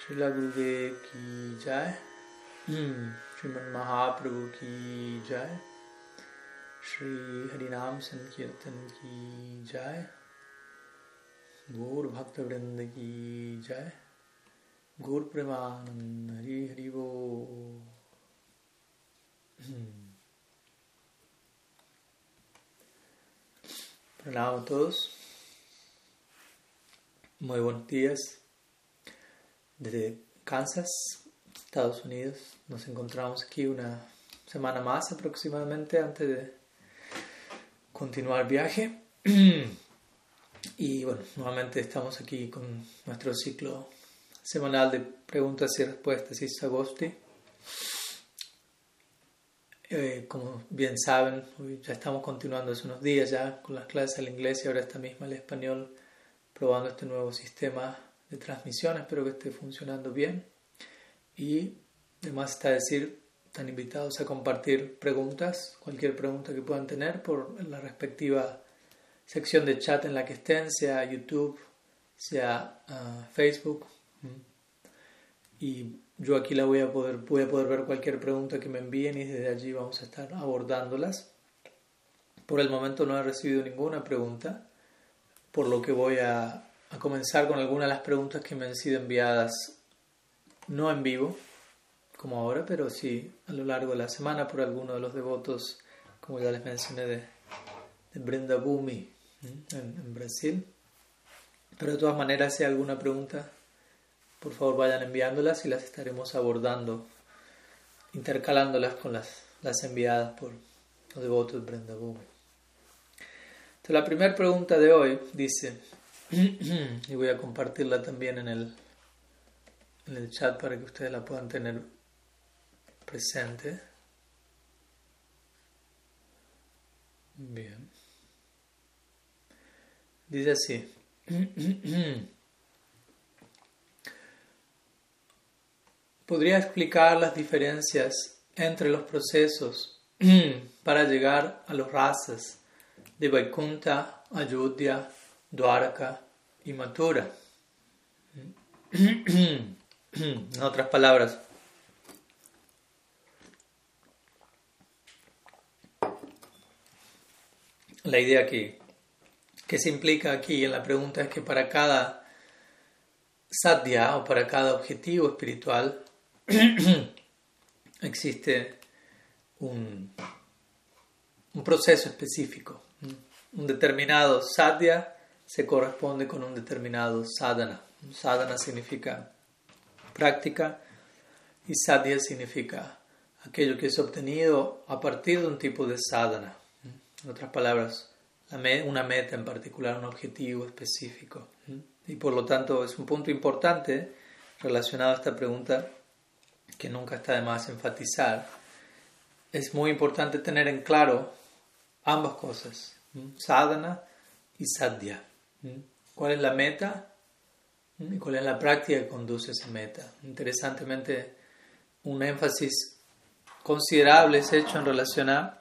Srila Gurudev ki jai, Sriman Mahaprabhu ki jai, Shri Harinam Sankirtan ki jai, Gaur Bhakta Vrinda ki jai, Gaur Premanand Hari Hari Bo. Pranam a todos. Muy buenos días. Desde Kansas, Estados Unidos, nos encontramos aquí una semana más aproximadamente antes de continuar viaje. Y bueno, nuevamente estamos aquí con nuestro ciclo semanal de preguntas y respuestas y Sagosti. Eh, como bien saben, ya estamos continuando hace unos días ya con las clases del inglés y ahora esta misma el español, probando este nuevo sistema de transmisión. Espero que esté funcionando bien. Y además está decir, están invitados a compartir preguntas, cualquier pregunta que puedan tener por la respectiva sección de chat en la que estén, sea YouTube, sea uh, Facebook. Y yo aquí la voy a poder, voy a poder ver cualquier pregunta que me envíen y desde allí vamos a estar abordándolas. Por el momento no he recibido ninguna pregunta, por lo que voy a, a comenzar con algunas de las preguntas que me han sido enviadas, no en vivo, como ahora, pero sí a lo largo de la semana por algunos de los devotos, como ya les mencioné, de, Brenda Bumi en, en Brasil. Pero de todas maneras, si hay alguna pregunta, por favor vayan enviándolas y las estaremos abordando, intercalándolas con las, las enviadas por los devotos de Brenda Bumi. Entonces, la primera pregunta de hoy dice, y voy a compartirla también en el, en el chat para que ustedes la puedan tener presente. Bien. Dice así. ¿Podría explicar las diferencias entre los procesos para llegar a los razas de Vaikunta, Ayodhya, Dwaraka y Mathura? en otras palabras, la idea que, que se implica aquí en la pregunta es que para cada sadhya o para cada objetivo espiritual existe un, un, proceso específico. Un determinado sadhya se corresponde con un determinado sadhana. Sadhana significa práctica y sadhya significa aquello que es obtenido a partir de un tipo de sadhana. En otras palabras, una meta en particular, un objetivo específico. Y por lo tanto es un punto importante relacionado a esta pregunta que nunca está de más enfatizar. Es muy importante tener en claro ambas cosas, sadhana y sadhya. ¿Cuál es la meta? ¿Y cuál es la práctica que conduce a esa meta? Interesantemente, un énfasis considerable es hecho en relación a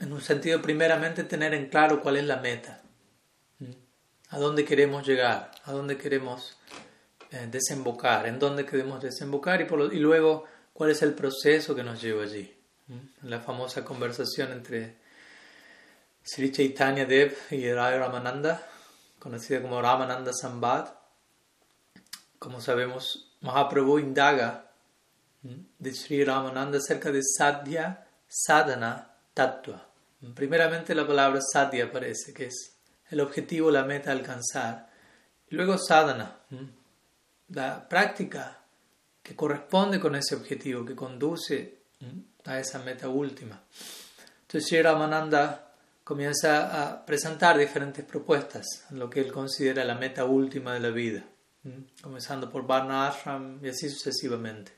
en un sentido primeramente tener en claro cuál es la meta, a dónde queremos llegar, a dónde queremos eh, desembocar, en dónde queremos desembocar y, por y luego cuál es el proceso que nos lleva allí. La famosa conversación entre Sri Chaitanya Dev y Rai Ramananda, conocida como Ramananda Sambad. Como sabemos, Mahaprabhu indaga de Sri Ramananda acerca de Sadhya, Sadhana, Tattva. Primeramente la palabra sadhya aparece, que es el objetivo, la meta a alcanzar. Luego sadhana, la práctica que corresponde con ese objetivo, que conduce a esa meta última. Entonces Sri Ramananda comienza a presentar diferentes propuestas en lo que él considera la meta última de la vida, comenzando por Varna Ashram y así sucesivamente,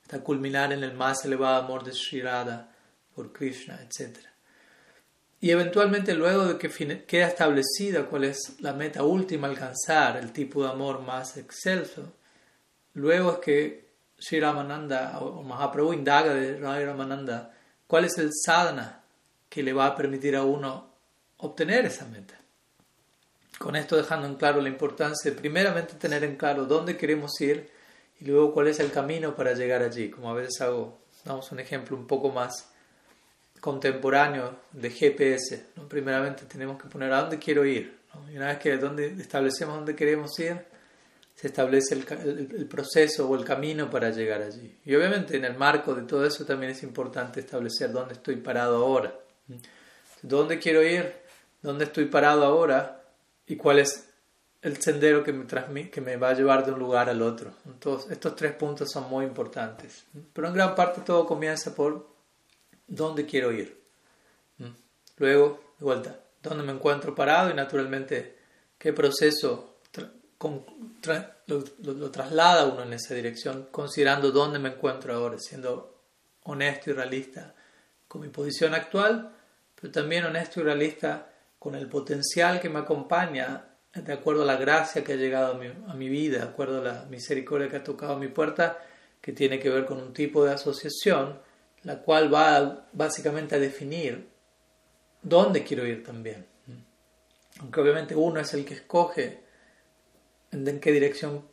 hasta culminar en el más elevado amor de Sri Radha por Krishna, etc. Y eventualmente luego de que queda establecida cuál es la meta última alcanzar, el tipo de amor más excelso, luego es que Sri Ramananda o Mahaprabhu indaga de Rai Ramananda cuál es el sadhana que le va a permitir a uno obtener esa meta. Con esto dejando en claro la importancia de primeramente tener en claro dónde queremos ir y luego cuál es el camino para llegar allí. Como a veces hago, damos un ejemplo un poco más contemporáneo de GPS. ¿no? Primeramente tenemos que poner a dónde quiero ir. Y una vez que donde establecemos dónde queremos ir, se establece el, proceso o el camino para llegar allí. Y obviamente en el marco de todo eso también es importante establecer dónde estoy parado ahora. ¿Dónde quiero ir? ¿Dónde estoy parado ahora? ¿Y cuál es el sendero que me, va a llevar de un lugar al otro? Entonces, estos tres puntos son muy importantes. Pero en gran parte todo comienza por dónde quiero ir. Luego, de vuelta, dónde me encuentro parado y naturalmente qué proceso lo, traslada uno en esa dirección, considerando dónde me encuentro ahora, siendo honesto y realista con mi posición actual, pero también honesto y realista con el potencial que me acompaña de acuerdo a la gracia que ha llegado a mi, a mi vida, de acuerdo a la misericordia que ha tocado mi puerta, que tiene que ver con un tipo de asociación, la cual va básicamente a definir dónde quiero ir también. Aunque obviamente uno es el que escoge en qué dirección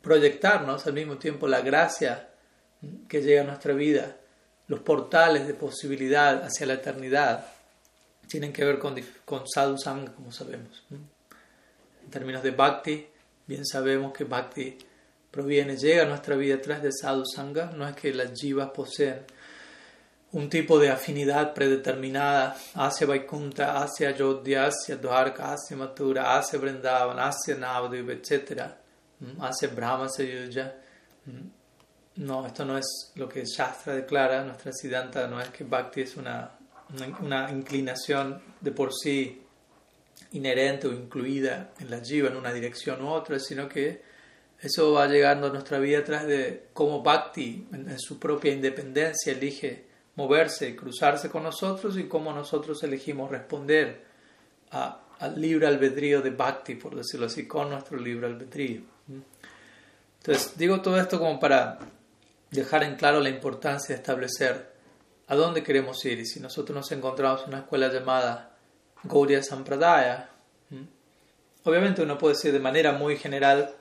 proyectarnos, al mismo tiempo la gracia que llega a nuestra vida, los portales de posibilidad hacia la eternidad, tienen que ver con, con sadhu sangha, como sabemos. En términos de bhakti, bien sabemos que bhakti proviene, llega a nuestra vida a través de sadhu sangha, no es que las jivas poseen un tipo de afinidad predeterminada hacia Vaikunta, hacia Ayodhya, hacia Dwarka, hacia Mathura, hacia Vrindavan, hacia Navadvipa, etc. Hacia Brahma Sayuja. No, esto no es lo que Shastra declara, nuestra Siddhanta no es que Bhakti es una, una, inclinación de por sí inherente o incluida en la jiva en una dirección u otra, sino que eso va llegando a nuestra vida a través de cómo Bhakti en su propia independencia elige moverse y cruzarse con nosotros y cómo nosotros elegimos responder al libre albedrío de Bhakti, por decirlo así, con nuestro libre albedrío. Entonces, digo todo esto como para dejar en claro la importancia de establecer a dónde queremos ir. Y si nosotros nos encontramos en una escuela llamada Gaudiya Sampradaya, obviamente uno puede decir de manera muy general,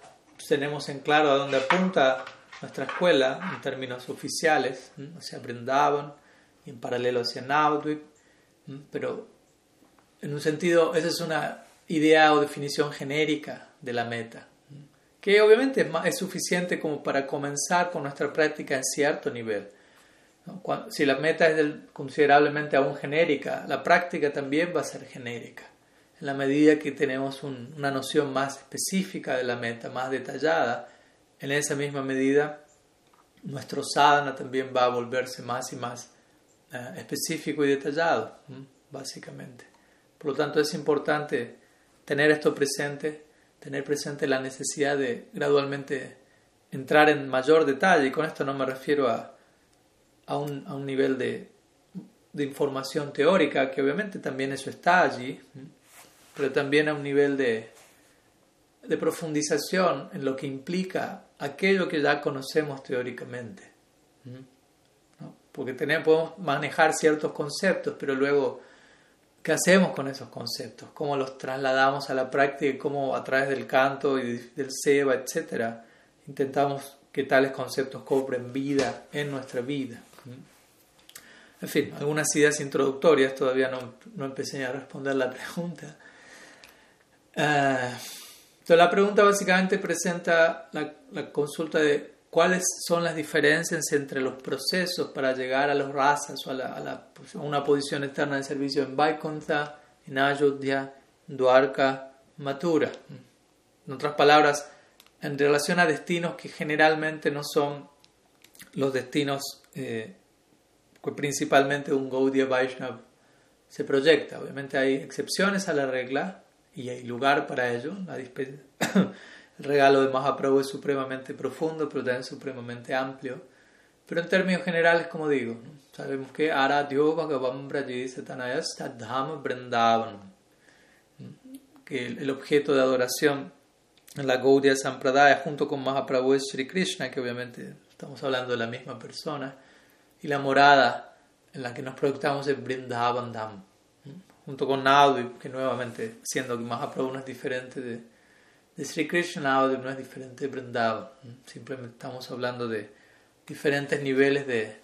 tenemos en claro a dónde apunta nuestra escuela en términos oficiales, hacia Brindavan, y en paralelo hacia Navadvip, pero en un sentido, esa es una idea o definición genérica de la meta, que obviamente es, suficiente como para comenzar con nuestra práctica en cierto nivel. Si la meta es considerablemente aún genérica, la práctica también va a ser genérica. En la medida que tenemos una noción más específica de la meta, más detallada, en esa misma medida nuestro sadhana también va a volverse más y más eh, específico y detallado, básicamente. Por lo tanto, es importante tener esto presente, tener presente la necesidad de gradualmente entrar en mayor detalle, y con esto no me refiero a, a, un, a un, nivel de, de, información teórica, que obviamente también eso está allí, pero también a un nivel de, de profundización en lo que implica aquello que ya conocemos teóricamente porque tenemos, podemos manejar ciertos conceptos, pero luego, ¿qué hacemos con esos conceptos? ¿Cómo los trasladamos a la práctica? ¿Cómo a través del canto y del seba, etcétera, intentamos que tales conceptos cobren vida en nuestra vida? En fin, algunas ideas introductorias, todavía no, empecé a responder la pregunta. Uh, entonces la pregunta básicamente presenta la consulta de cuáles son las diferencias entre los procesos para llegar a los rasas o a, la, una posición externa de servicio en Vaikuntha, en Ayodhya, Dwarka, Mathura. En otras palabras, en relación a destinos que generalmente no son los destinos eh, que principalmente un Gaudiya Vaishnav se proyecta. Obviamente hay excepciones a la regla y hay lugar para ello. La El regalo de Mahaprabhu es supremamente profundo, pero también supremamente amplio. Pero en términos generales, como digo, sabemos que Aradhyo Bhagavam Tadham Vrindavan, que el, objeto de adoración en la Gaudiya Sampradaya junto con Mahaprabhu es Sri Krishna, que obviamente estamos hablando de la misma persona, y la morada en la que nos proyectamos es Vrindavan junto con Nadu, que nuevamente, siendo que Mahaprabhu no es diferente de de Sri Krishna no es diferente de Vrindavan. Simplemente estamos hablando de diferentes niveles de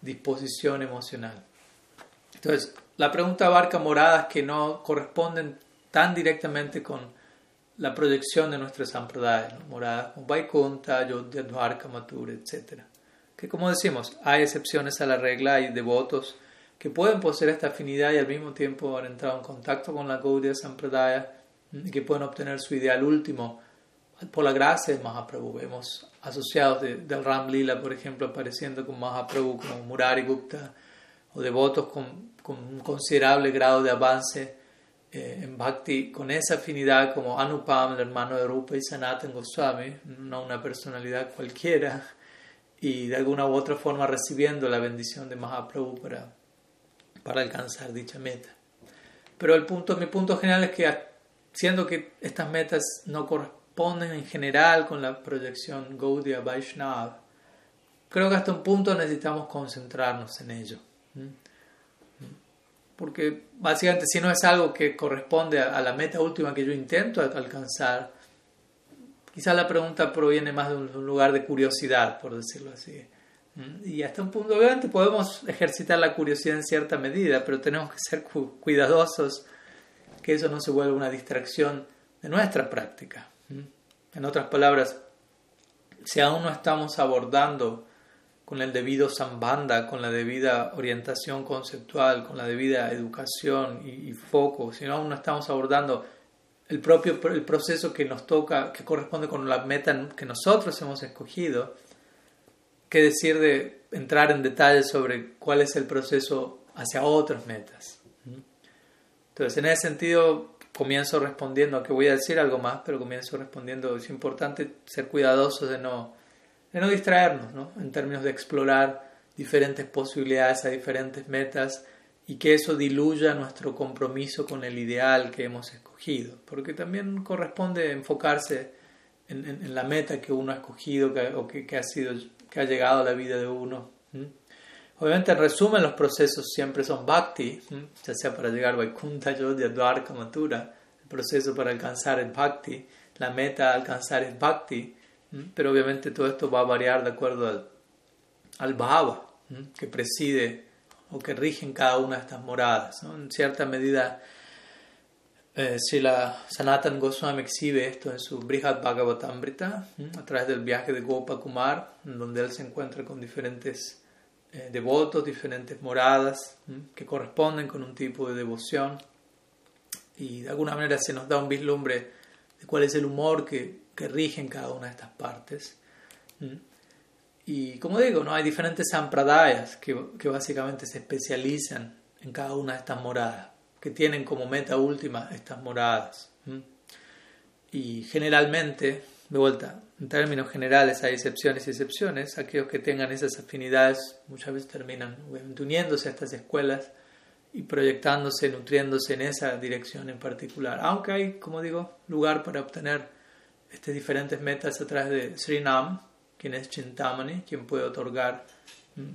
disposición emocional. Entonces, la pregunta abarca moradas que no corresponden tan directamente con la proyección de nuestras sampradayas, moradas como Vaikunta, Ayodhya, Dvarka, Mathura, etc. Que como decimos, hay excepciones a la regla, hay devotos que pueden poseer esta afinidad y al mismo tiempo haber entrado en contacto con la Gaudiya Sampradaya que pueden obtener su ideal último por la gracia de Mahaprabhu. Vemos asociados del Ram Lila, por ejemplo, apareciendo con Mahaprabhu como Murari Gupta o devotos con, con un considerable grado de avance eh, en Bhakti, con esa afinidad como Anupam, el hermano de Rupa y Sanatan Goswami, no una personalidad cualquiera, y de alguna u otra forma recibiendo la bendición de Mahaprabhu para, para alcanzar dicha meta. Pero el punto, mi punto general es que siendo que estas metas no corresponden en general con la proyección Gaudiya Vaishnav, creo que hasta un punto necesitamos concentrarnos en ello. Porque básicamente si no es algo que corresponde a la meta última que yo intento alcanzar, quizás la pregunta proviene más de un lugar de curiosidad, por decirlo así. Y hasta un punto, obviamente podemos ejercitar la curiosidad en cierta medida, pero tenemos que ser cuidadosos que eso no se vuelva una distracción de nuestra práctica. En otras palabras, si aún no estamos abordando con el debido sambanda, con la debida orientación conceptual, con la debida educación y, foco, si aún no estamos abordando el propio el proceso que nos toca, que corresponde con la meta que nosotros hemos escogido, qué decir de entrar en detalles sobre cuál es el proceso hacia otras metas. Entonces, en ese sentido, comienzo respondiendo, aunque voy a decir algo más, pero comienzo respondiendo, es importante ser cuidadosos de no, de no distraernos, ¿no? en términos de explorar diferentes posibilidades a diferentes metas y que eso diluya nuestro compromiso con el ideal que hemos escogido, porque también corresponde enfocarse en, la meta que uno ha escogido o que, ha sido, que ha llegado a la vida de uno. Obviamente, en resumen, los procesos siempre son bhakti, ya sea para llegar a Vaikuntha, Yodhya, Dwarka, Mathura, el proceso para alcanzar el bhakti, la meta a alcanzar el bhakti, pero obviamente todo esto va a variar de acuerdo al, bhava que preside o que rige en cada una de estas moradas. En cierta medida, eh, si la Sanatan Goswami exhibe esto en su Brihad Bhagavatamrita, a través del viaje de Gopakumar, donde él se encuentra con diferentes eh, devotos, diferentes moradas que corresponden con un tipo de devoción y de alguna manera se nos da un vislumbre de cuál es el humor que, que rige en cada una de estas partes. Y como digo, ¿no? hay diferentes sampradayas que, que básicamente se especializan en cada una de estas moradas, que tienen como meta última estas moradas. Y generalmente de vuelta, en términos generales hay excepciones y excepciones. Aquellos que tengan esas afinidades muchas veces terminan uniéndose a estas escuelas y proyectándose, nutriéndose en esa dirección en particular. Aunque hay, como digo, lugar para obtener estas diferentes metas a través de Srinam, quien es Chintamani, quien puede otorgar mm,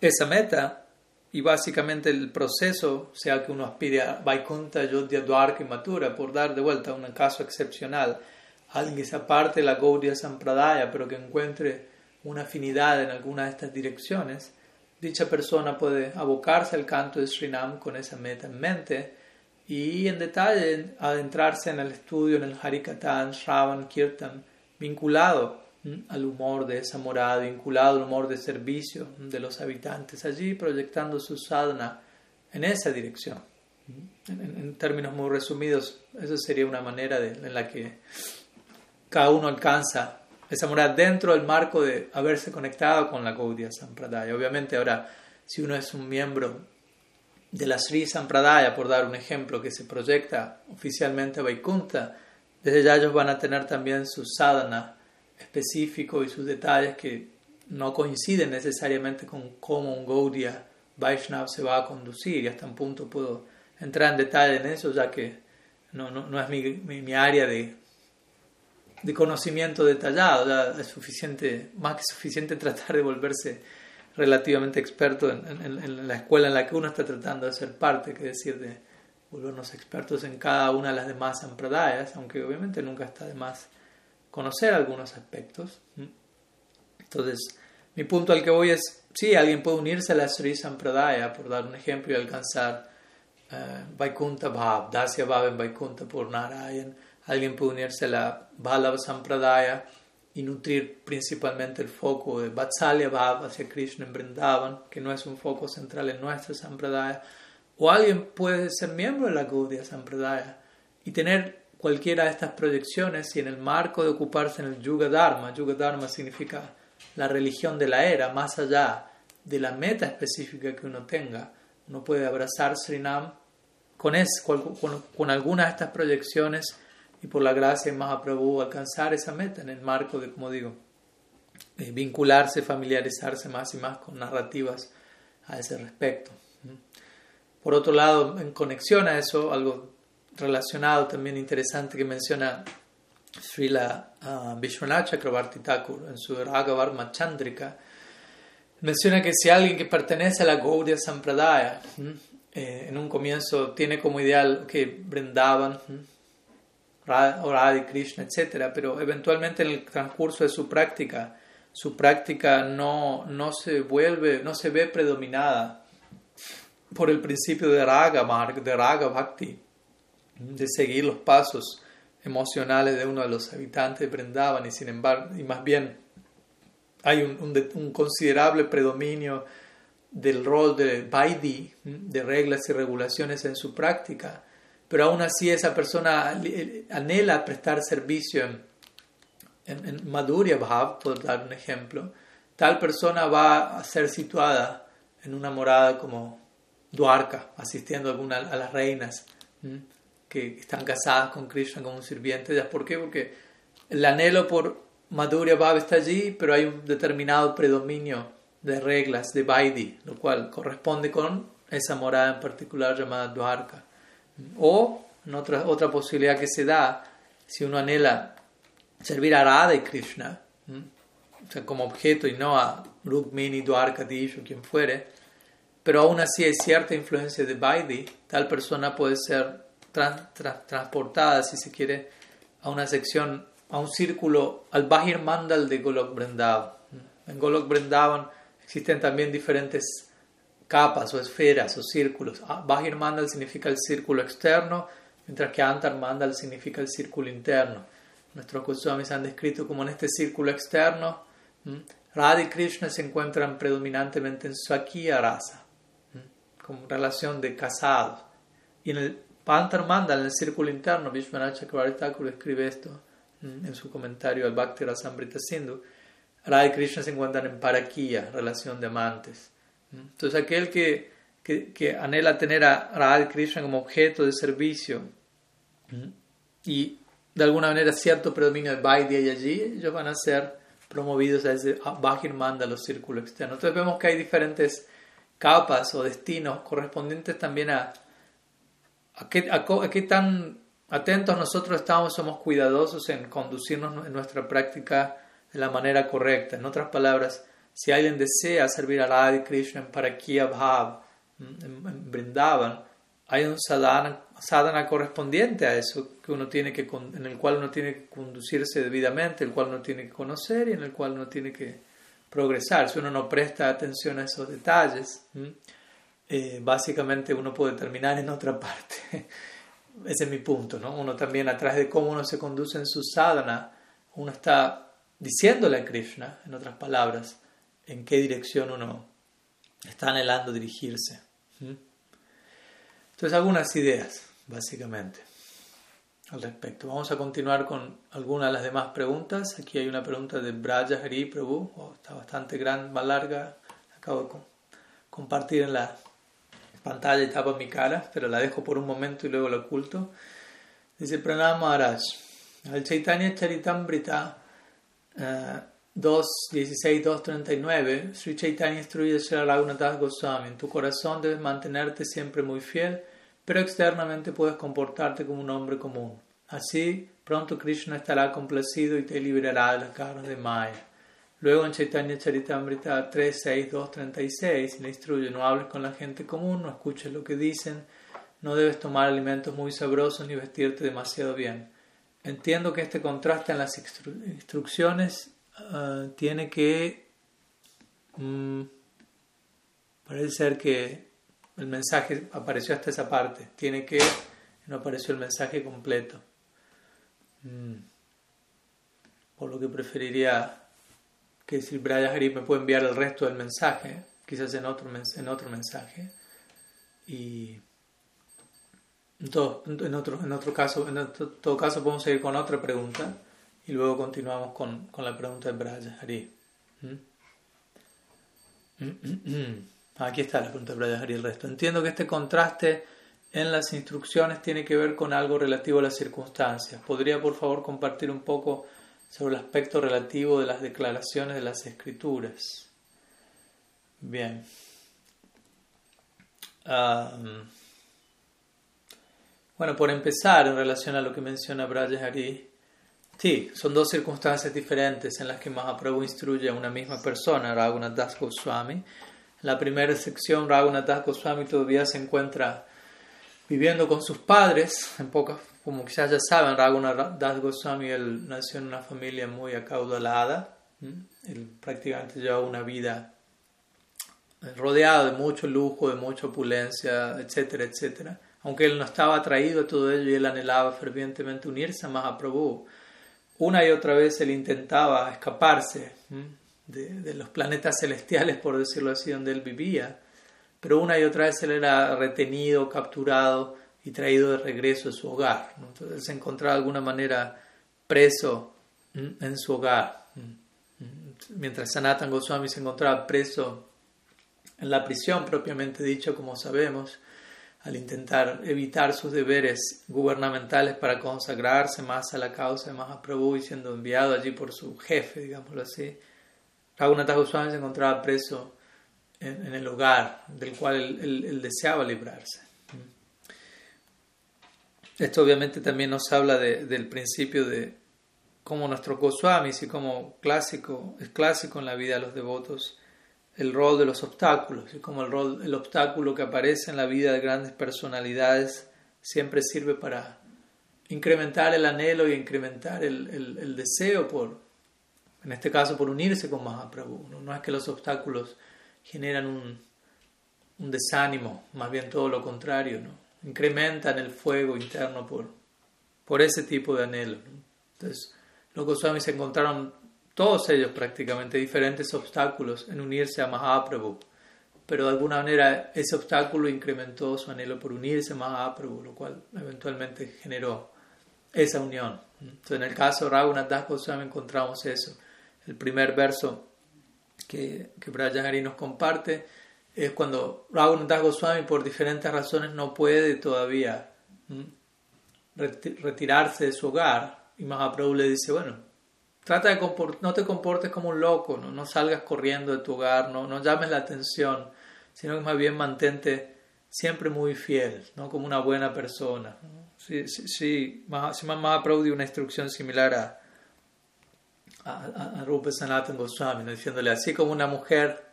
esa meta y básicamente el proceso, sea que uno aspire a Vaikuntha, Yodhya, Dwarka y Mathura, por dar de vuelta un caso excepcional, alguien que se aparte de la Gaudiya Sampradaya, pero que encuentre una afinidad en alguna de estas direcciones, dicha persona puede abocarse al canto de Srinam con esa meta en mente y en detalle adentrarse en el estudio, en el Harikatan, Shravan, Kirtan, vinculado al humor de esa morada, vinculado al humor de servicio de los habitantes, allí proyectando su sadhana en esa dirección. En, términos muy resumidos, esa sería una manera en la que cada uno alcanza esa morada dentro del marco de haberse conectado con la Gaudiya Sampradaya. Obviamente ahora, si uno es un miembro de la Sri Sampradaya, por dar un ejemplo, que se proyecta oficialmente a Vaikunta, desde ya ellos van a tener también su sadhana específico y sus detalles que no coinciden necesariamente con cómo un Gaudiya Vaishnav se va a conducir y hasta un punto puedo entrar en detalle en eso ya que no, no, no es mi, mi área de, de conocimiento detallado, es suficiente, más que suficiente tratar de volverse relativamente experto en, la escuela en la que uno está tratando de ser parte, que decir de, volvernos expertos en cada una de las demás sampradayas, aunque obviamente nunca está de más conocer algunos aspectos. Entonces, mi punto al que voy es, sí, alguien puede unirse a la Sri Sampradaya, por dar un ejemplo, y alcanzar uh, Vaikuntha Bhav, Dasya Bhav en Vaikuntha por Narayan. Alguien puede unirse a la Bhalava Sampradaya y nutrir principalmente el foco de Vatsalya Bhav hacia Krishna en Vrindavan, que no es un foco central en nuestra Sampradaya. O alguien puede ser miembro de la Gaudiya Sampradaya y tener cualquiera de estas proyecciones y en el marco de ocuparse en el Yuga Dharma, Yuga Dharma significa la religión de la era, más allá de la meta específica que uno tenga, uno puede abrazar Srinam con, con, con, alguna de estas proyecciones y por la gracia de Mahaprabhu alcanzar esa meta en el marco de, como digo, eh, vincularse, familiarizarse más y más con narrativas a ese respecto. Por otro lado, en conexión a eso, algo relacionado también interesante que menciona Srila uh, Vishwanath Chakrabarti Thakur en su Ragavarma Chandrika, menciona que si alguien que pertenece a la Gaudiya Sampradaya, eh, en un comienzo tiene como ideal que brindaban, Radha, Krishna, etc., pero eventualmente en el transcurso de su práctica, su práctica no, no se vuelve, no se ve predominada por el principio de Raga Marg, de Raga Bhakti, de seguir los pasos emocionales de uno de los habitantes de Brindavan y sin embargo, y más bien hay un, un, considerable predominio del rol de Vaidi, de reglas y regulaciones en su práctica, pero aún así esa persona anhela prestar servicio en, en, en por dar un ejemplo, tal persona va a ser situada en una morada como Dwarka, asistiendo a, alguna, a las reinas que están casadas con Krishna como un sirviente. ¿Por qué? Porque el anhelo por Madhurya Bhav está allí, pero hay un determinado predominio de reglas de Vaidhi, lo cual corresponde con esa morada en particular llamada Dwarka. O otra, otra posibilidad que se da, si uno anhela servir a Radha y Krishna, o sea, como objeto y no a Rukmini, Dwarka, Dish o quien fuere, pero aún así hay cierta influencia de Vaidhi, tal persona puede ser transportada, si se quiere, a una sección, a un círculo, al Bahir Mandal de Golok Vrindavan. En Golok Vrindavan existen también diferentes capas o esferas o círculos. Ah, Bahir Mandal significa el círculo externo, mientras que Antar Mandal significa el círculo interno. Nuestros Goswamis han descrito como en este círculo externo, Radha y Krishna se encuentran predominantemente en Swakya Rasa, como relación de casados. Y en el Pantar Mandal, en el círculo interno, Vishwanath Chakravarti Thakur escribe esto en su comentario al Bhakti Rasamrita Sindhu. Radha y Krishna se encuentran en Parakiya, relación de amantes. Entonces, aquel que, que, que anhela tener a Radha Krishna como objeto de servicio y de alguna manera cierto predominio de Vaidya y allí, ellos van a ser promovidos a ese Bhakir Manda, los círculos externos. Entonces, vemos que hay diferentes capas o destinos correspondientes también a ¿A qué, tan atentos nosotros estamos, somos cuidadosos en conducirnos en nuestra práctica de la manera correcta? En otras palabras, si alguien desea servir a Radha Krishna para Kia Bhav, en, Brindavan, hay un sadhana, correspondiente a eso que uno tiene que, en el cual uno tiene que conducirse debidamente, el cual uno tiene que conocer y en el cual uno tiene que progresar. Si uno no presta atención a esos detalles, eh, básicamente uno puede terminar en otra parte. Ese es mi punto, ¿no? Uno también, a través de cómo uno se conduce en su sadhana, uno está diciéndole a Krishna, en otras palabras, en qué dirección uno está anhelando dirigirse. Entonces, algunas ideas, básicamente, al respecto. Vamos a continuar con algunas de las demás preguntas. Aquí hay una pregunta de Braja Hari Prabhu, oh, está bastante grande, más larga. Acabo de compartir en la pantalla y tapa mi cara, pero la dejo por un momento y luego la oculto. Dice Pranam Maharaj, al Chaitanya Charitamrita uh, 2.16.2.39, Sri Chaitanya instruye a Raghunath Goswami, en tu corazón debes mantenerte siempre muy fiel, pero externamente puedes comportarte como un hombre común. Así, pronto Krishna estará complacido y te liberará de las cargas de Maya. Luego en Chaitanya Charitamrita 3, 6, 2, 36 le instruye, no hables con la gente común, no escuches lo que dicen, no debes tomar alimentos muy sabrosos ni vestirte demasiado bien. Entiendo que este contraste en las instrucciones ah, tiene que... Mm, parece ser que el mensaje apareció hasta esa parte. Tiene que... No apareció el mensaje completo. Mm. Por lo que preferiría que si Braya Hari me puede enviar el resto del mensaje, quizás en otro, en otro mensaje. Y en, todo, en, otro, en otro caso, en todo caso podemos seguir con otra pregunta y luego continuamos con, con la pregunta de Braya Hari. ¿Mm? Aquí está la pregunta de Braya Hari el resto. Entiendo que este contraste en las instrucciones tiene que ver con algo relativo a las circunstancias. ¿Podría por favor compartir un poco sobre el aspecto relativo de las declaraciones de las escrituras? Bien. bueno, por empezar, en relación a lo que menciona Hari, sí, son dos circunstancias diferentes en las que Mahaprabhu instruye a una misma persona, Raghunath Das Goswami. En la primera sección, Raghunath Das Goswami todavía se encuentra viviendo con sus padres, en pocas, como quizás ya saben, Raghunath Das Goswami él nació en una familia muy acaudalada, él prácticamente lleva una vida rodeado de mucho lujo, de mucha opulencia, etcétera, etcétera. Aunque él no estaba atraído a todo ello y él anhelaba fervientemente unirse a Mahaprabhu, una y otra vez él intentaba escaparse de, los planetas celestiales, por decirlo así, donde él vivía, pero una y otra vez él era retenido, capturado y traído de regreso a su hogar. Entonces él se encontraba de alguna manera preso en su hogar. Mientras Sanatan Goswami se encontraba preso en la prisión propiamente dicho, como sabemos, al intentar evitar sus deberes gubernamentales para consagrarse más a la causa de Mahaprabhu y siendo enviado allí por su jefe, digámoslo así, Raghunath Goswami se encontraba preso en, el hogar del cual él, deseaba librarse. Esto obviamente también nos habla del principio de cómo nuestro Goswamis y como clásico, es clásico en la vida de los devotos, el rol de los obstáculos y como el, rol, el obstáculo que aparece en la vida de grandes personalidades siempre sirve para incrementar el anhelo y incrementar el, el, deseo por, en este caso, por unirse con Mahaprabhu. ¿no? no es que los obstáculos generan un, un desánimo, más bien todo lo contrario, ¿no? incrementan el fuego interno por, por ese tipo de anhelo. Entonces, los Goswamis encontraron todos ellos prácticamente diferentes obstáculos en unirse a Mahaprabhu, pero de alguna manera ese obstáculo incrementó su anhelo por unirse a Mahaprabhu, lo cual eventualmente generó esa unión. Entonces, en el caso de Raghunath Das Goswami encontramos eso. El primer verso que, que Hari nos comparte es cuando Raghunath Goswami por diferentes razones no puede todavía retirarse de su hogar y Mahaprabhu le dice, bueno, trata de no te comportes como un loco, ¿no? no salgas corriendo de tu hogar, no, no llames la atención, sino que más bien mantente siempre muy fiel, ¿no? como una buena persona. Sí, sí, sí, una instrucción similar a, a, a Rupa Sanatan Goswami, diciéndole así como una mujer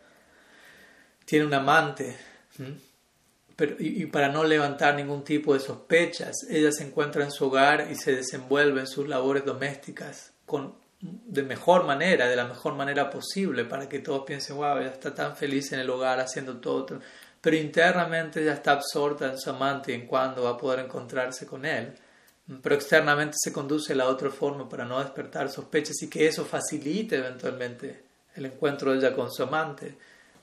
tiene un amante, pero, y, para no levantar ningún tipo de sospechas, ella se encuentra en su hogar y se desenvuelve en sus labores domésticas con, de mejor manera, de la mejor manera posible, para que todos piensen, wow, ella está tan feliz en el hogar haciendo todo, pero internamente ella está absorta en su amante y en cuándo va a poder encontrarse con él pero externamente se conduce la otra forma para no despertar sospechas y que eso facilite eventualmente el encuentro de ella con su amante.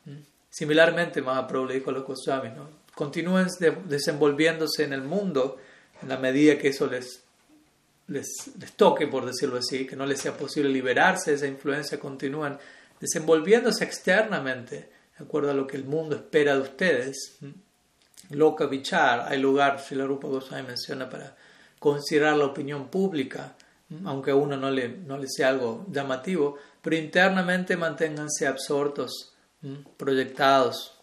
¿Mm? Similarmente, Mahaprabhu le dijo a los Goswamis, ¿no? continúen desenvolviéndose en el mundo en la medida que eso les, les, les, toque, por decirlo así, que no les sea posible liberarse de esa influencia, continúan desenvolviéndose externamente, de acuerdo a lo que el mundo espera de ustedes. Loka Vichar, hay lugar, si la Rupa Goswami menciona, para considerar la opinión pública, aunque a uno no le, no le sea algo llamativo, pero internamente manténganse absortos, proyectados,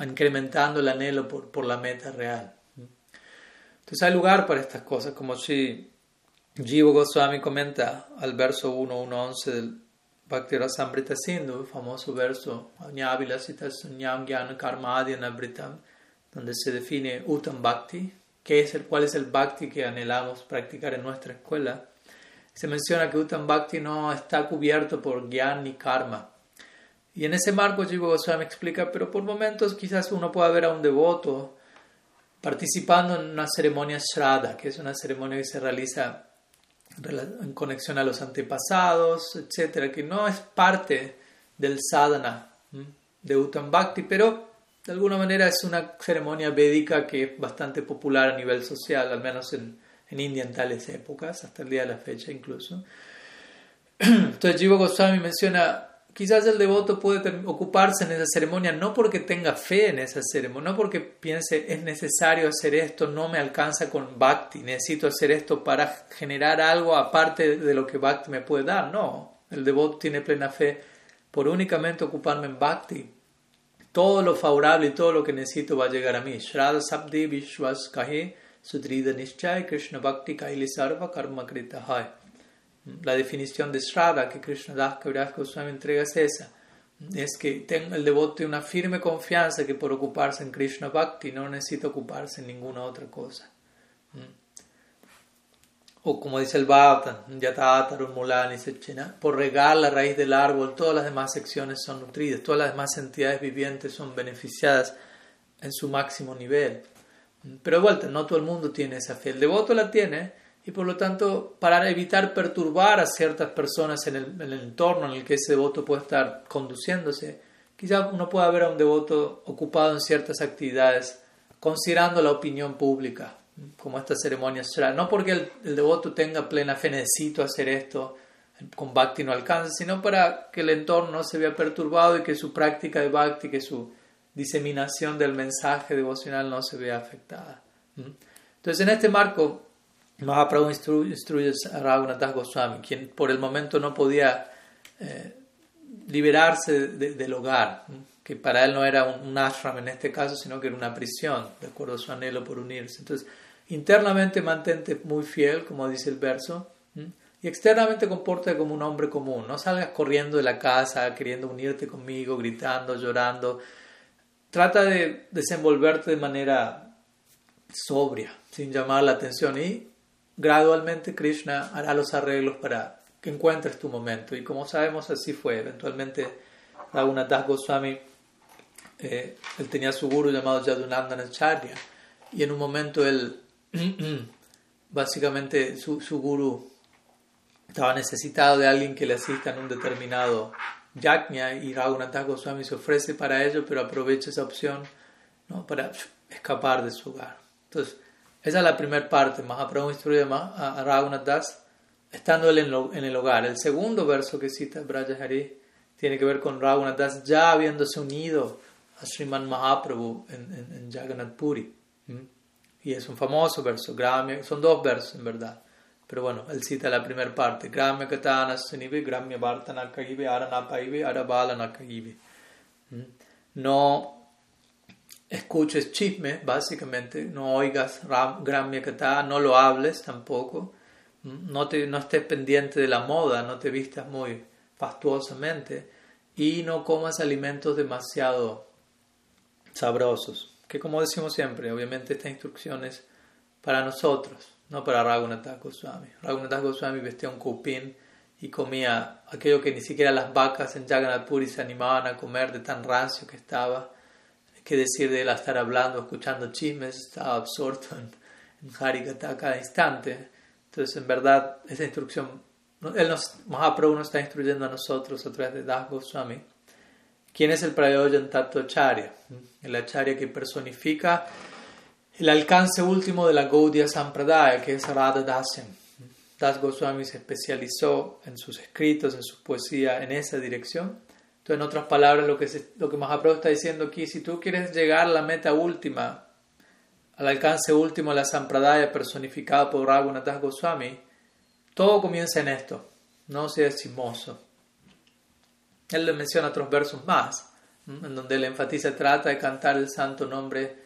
incrementando el anhelo por, por la meta real. Entonces hay lugar para estas cosas, como si Jiva Goswami comenta al verso 1.1.11 del Bhakti Rasamrita Sindhu, famoso verso donde se define Uttam Bhakti, qué es el, cuál es el bhakti que anhelamos practicar en nuestra escuela, se menciona que Uttam Bhakti no está cubierto por gyan ni karma. Y en ese marco Jiva Goswami explica, pero por momentos quizás uno pueda ver a un devoto participando en una ceremonia Shraddha, que es una ceremonia que se realiza en conexión a los antepasados, etcétera, que no es parte del sadhana de Uttam Bhakti, pero de alguna manera es una ceremonia védica que es bastante popular a nivel social, al menos en, en India en tales épocas, hasta el día de la fecha incluso. Entonces Jiva Goswami menciona, quizás el devoto puede ocuparse en esa ceremonia no porque tenga fe en esa ceremonia, no porque piense es necesario hacer esto, no me alcanza con bhakti, necesito hacer esto para generar algo aparte de lo que bhakti me puede dar. No, el devoto tiene plena fe por únicamente ocuparme en bhakti. Todo lo favorable y todo lo que necesito va a llegar a mí. Shraddha Sabdi Vishwas Kahe Sudrida Nishchay Krishna Bhakti Kaili Sarva Karma Krita La definición de Shraddha que Krishna Das Kaviraj Goswami entrega es esa. Es que tenga el devoto tiene una firme confianza que por ocuparse en Krishna Bhakti no necesita ocuparse en ninguna otra cosa. O como dice el Bhagavatam, Mulani por regar la raíz del árbol, todas las demás secciones son nutridas, todas las demás entidades vivientes son beneficiadas en su máximo nivel. Pero de vuelta, no todo el mundo tiene esa fe. El devoto la tiene y por lo tanto, para evitar perturbar a ciertas personas en el, entorno en el que ese devoto puede estar conduciéndose, quizá uno pueda ver a un devoto ocupado en ciertas actividades considerando la opinión pública, como esta ceremonia No porque el, el, devoto tenga plena fe, necesito hacer esto, con bhakti no alcanza, sino para que el entorno no se vea perturbado y que su práctica de bhakti, que su diseminación del mensaje devocional no se vea afectada. Entonces, en este marco, Mahaprabhu instruye, a Raghunath Goswami, quien por el momento no podía eh, liberarse del hogar, que para él no era un, ashram en este caso, sino que era una prisión, de acuerdo a su anhelo por unirse. Entonces, internamente mantente muy fiel, como dice el verso, y externamente comporta como un hombre común. No salgas corriendo de la casa, queriendo unirte conmigo, gritando, llorando trata de desenvolverte de manera sobria, sin llamar la atención y gradualmente Krishna hará los arreglos para que encuentres tu momento. Y como sabemos, así fue. Eventualmente, Das Goswami, eh, él tenía su guru llamado Yadunandanacharya y en un momento él, básicamente, su, su guru estaba necesitado de alguien que le asista en un determinado Yajna y Raghunath Goswami se ofrece para ello, pero aprovecha esa opción ¿no? para escapar de su hogar. Entonces, esa es la primera parte. Mahaprabhu instruye a Raghunath Das estando él en, el hogar. El segundo verso que cita Brajahari tiene que ver con Raghunath Das ya habiéndose unido a Sriman Mahaprabhu en, en, Jagannath Puri. Y es un famoso verso, son dos versos en verdad. Pero bueno, él cita la primera parte. Gramya katana sunive, gramya vartana kahive, arana paive, arabalana kahive. ¿Mm? No escuches chisme, básicamente. No oigas gramya katana, no lo hables tampoco. ¿Mm? No, te, no estés pendiente de la moda, no te vistas muy fastuosamente. Y no comas alimentos demasiado sabrosos. Que como decimos siempre, obviamente esta instrucción es para nosotros no para Raghunath Goswami. Raghunath Goswami vestía un cupín y comía aquello que ni siquiera las vacas en Jagannath Puri se animaban a comer de tan rancio que estaba. ¿Qué decir de él estar hablando, escuchando chismes? Estaba absorto en, en Harikata cada instante. Entonces, en verdad, esa instrucción, él nos, Mahaprabhu nos está instruyendo a nosotros a través de Das Goswami. ¿Quién es el Prayojan Tattva Acharya? El Acharya que personifica el alcance último de la Gaudiya Sampradaya, que es Radha Dasyan. Das Goswami se especializó en sus escritos, en su poesía, en esa dirección. Entonces, en otras palabras, lo que, lo que Mahaprabhu está diciendo aquí, si tú quieres llegar a la meta última, al alcance último de la Sampradaya personificado por Raghunath Goswami, todo comienza en esto, no seas chismoso. Él le menciona otros versos más, en donde él enfatiza, trata de cantar el santo nombre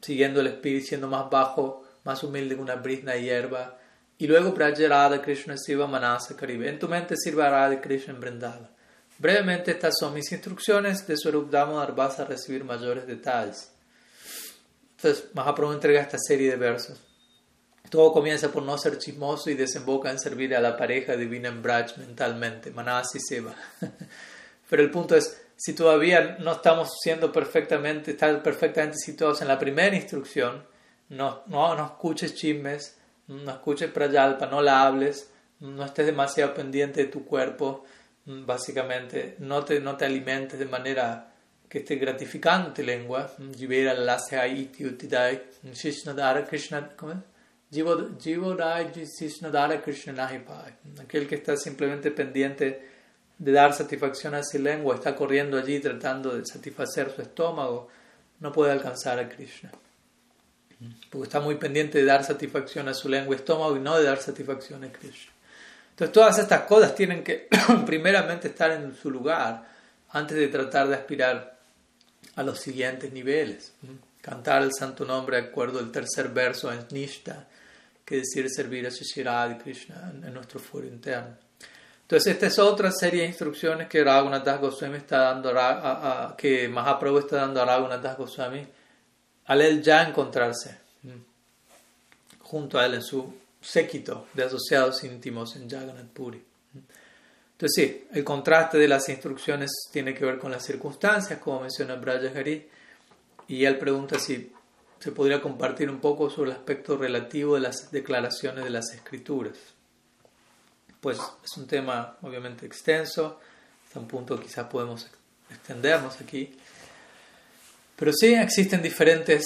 siguiendo el espíritu, siendo más bajo, más humilde que una brisna hierba. Y luego Krishna Siva Manasa. En tu mente sirva Radha Krishna en Brevemente, estas son mis instrucciones. De Swarup Damodar vas a recibir mayores detalles. Entonces Mahaprabhu entrega esta serie de versos. Todo comienza por no ser chismoso y desemboca en servir a la pareja divina en Braj mentalmente, Manasi Seva. Pero el punto es, si todavía no estamos siendo perfectamente, están perfectamente situados en la primera instrucción, no, no, no escuches chismes, no escuches prayalpa, no la hables, no estés demasiado pendiente de tu cuerpo, básicamente, no te, no te alimentes de manera que esté gratificante lengua, Jivera la Krishna, ¿cómo es? Krishna Aquel que está simplemente pendiente de dar satisfacción a su lengua, está corriendo allí tratando de satisfacer su estómago, no puede alcanzar a Krishna. Porque está muy pendiente de dar satisfacción a su lengua estómago y no de dar satisfacción a Krishna. Entonces todas estas cosas tienen que primeramente estar en su lugar antes de tratar de aspirar a los siguientes niveles. Cantar el santo nombre de acuerdo al tercer verso en Nishta, que decir servir a Shishirad Krishna en nuestro foro interno. Entonces, esta es otra serie de instrucciones que Raghunath Goswami está dando a, que Mahaprabhu está dando a Raghunath Goswami al él ya encontrarse junto a él en su séquito de asociados íntimos en Jagannath Puri. Entonces, sí, el contraste de las instrucciones tiene que ver con las circunstancias, como menciona Hari, y él pregunta si se podría compartir un poco sobre el aspecto relativo de las declaraciones de las escrituras pues es un tema obviamente extenso, hasta un punto quizás podemos extendernos aquí. Pero sí existen diferentes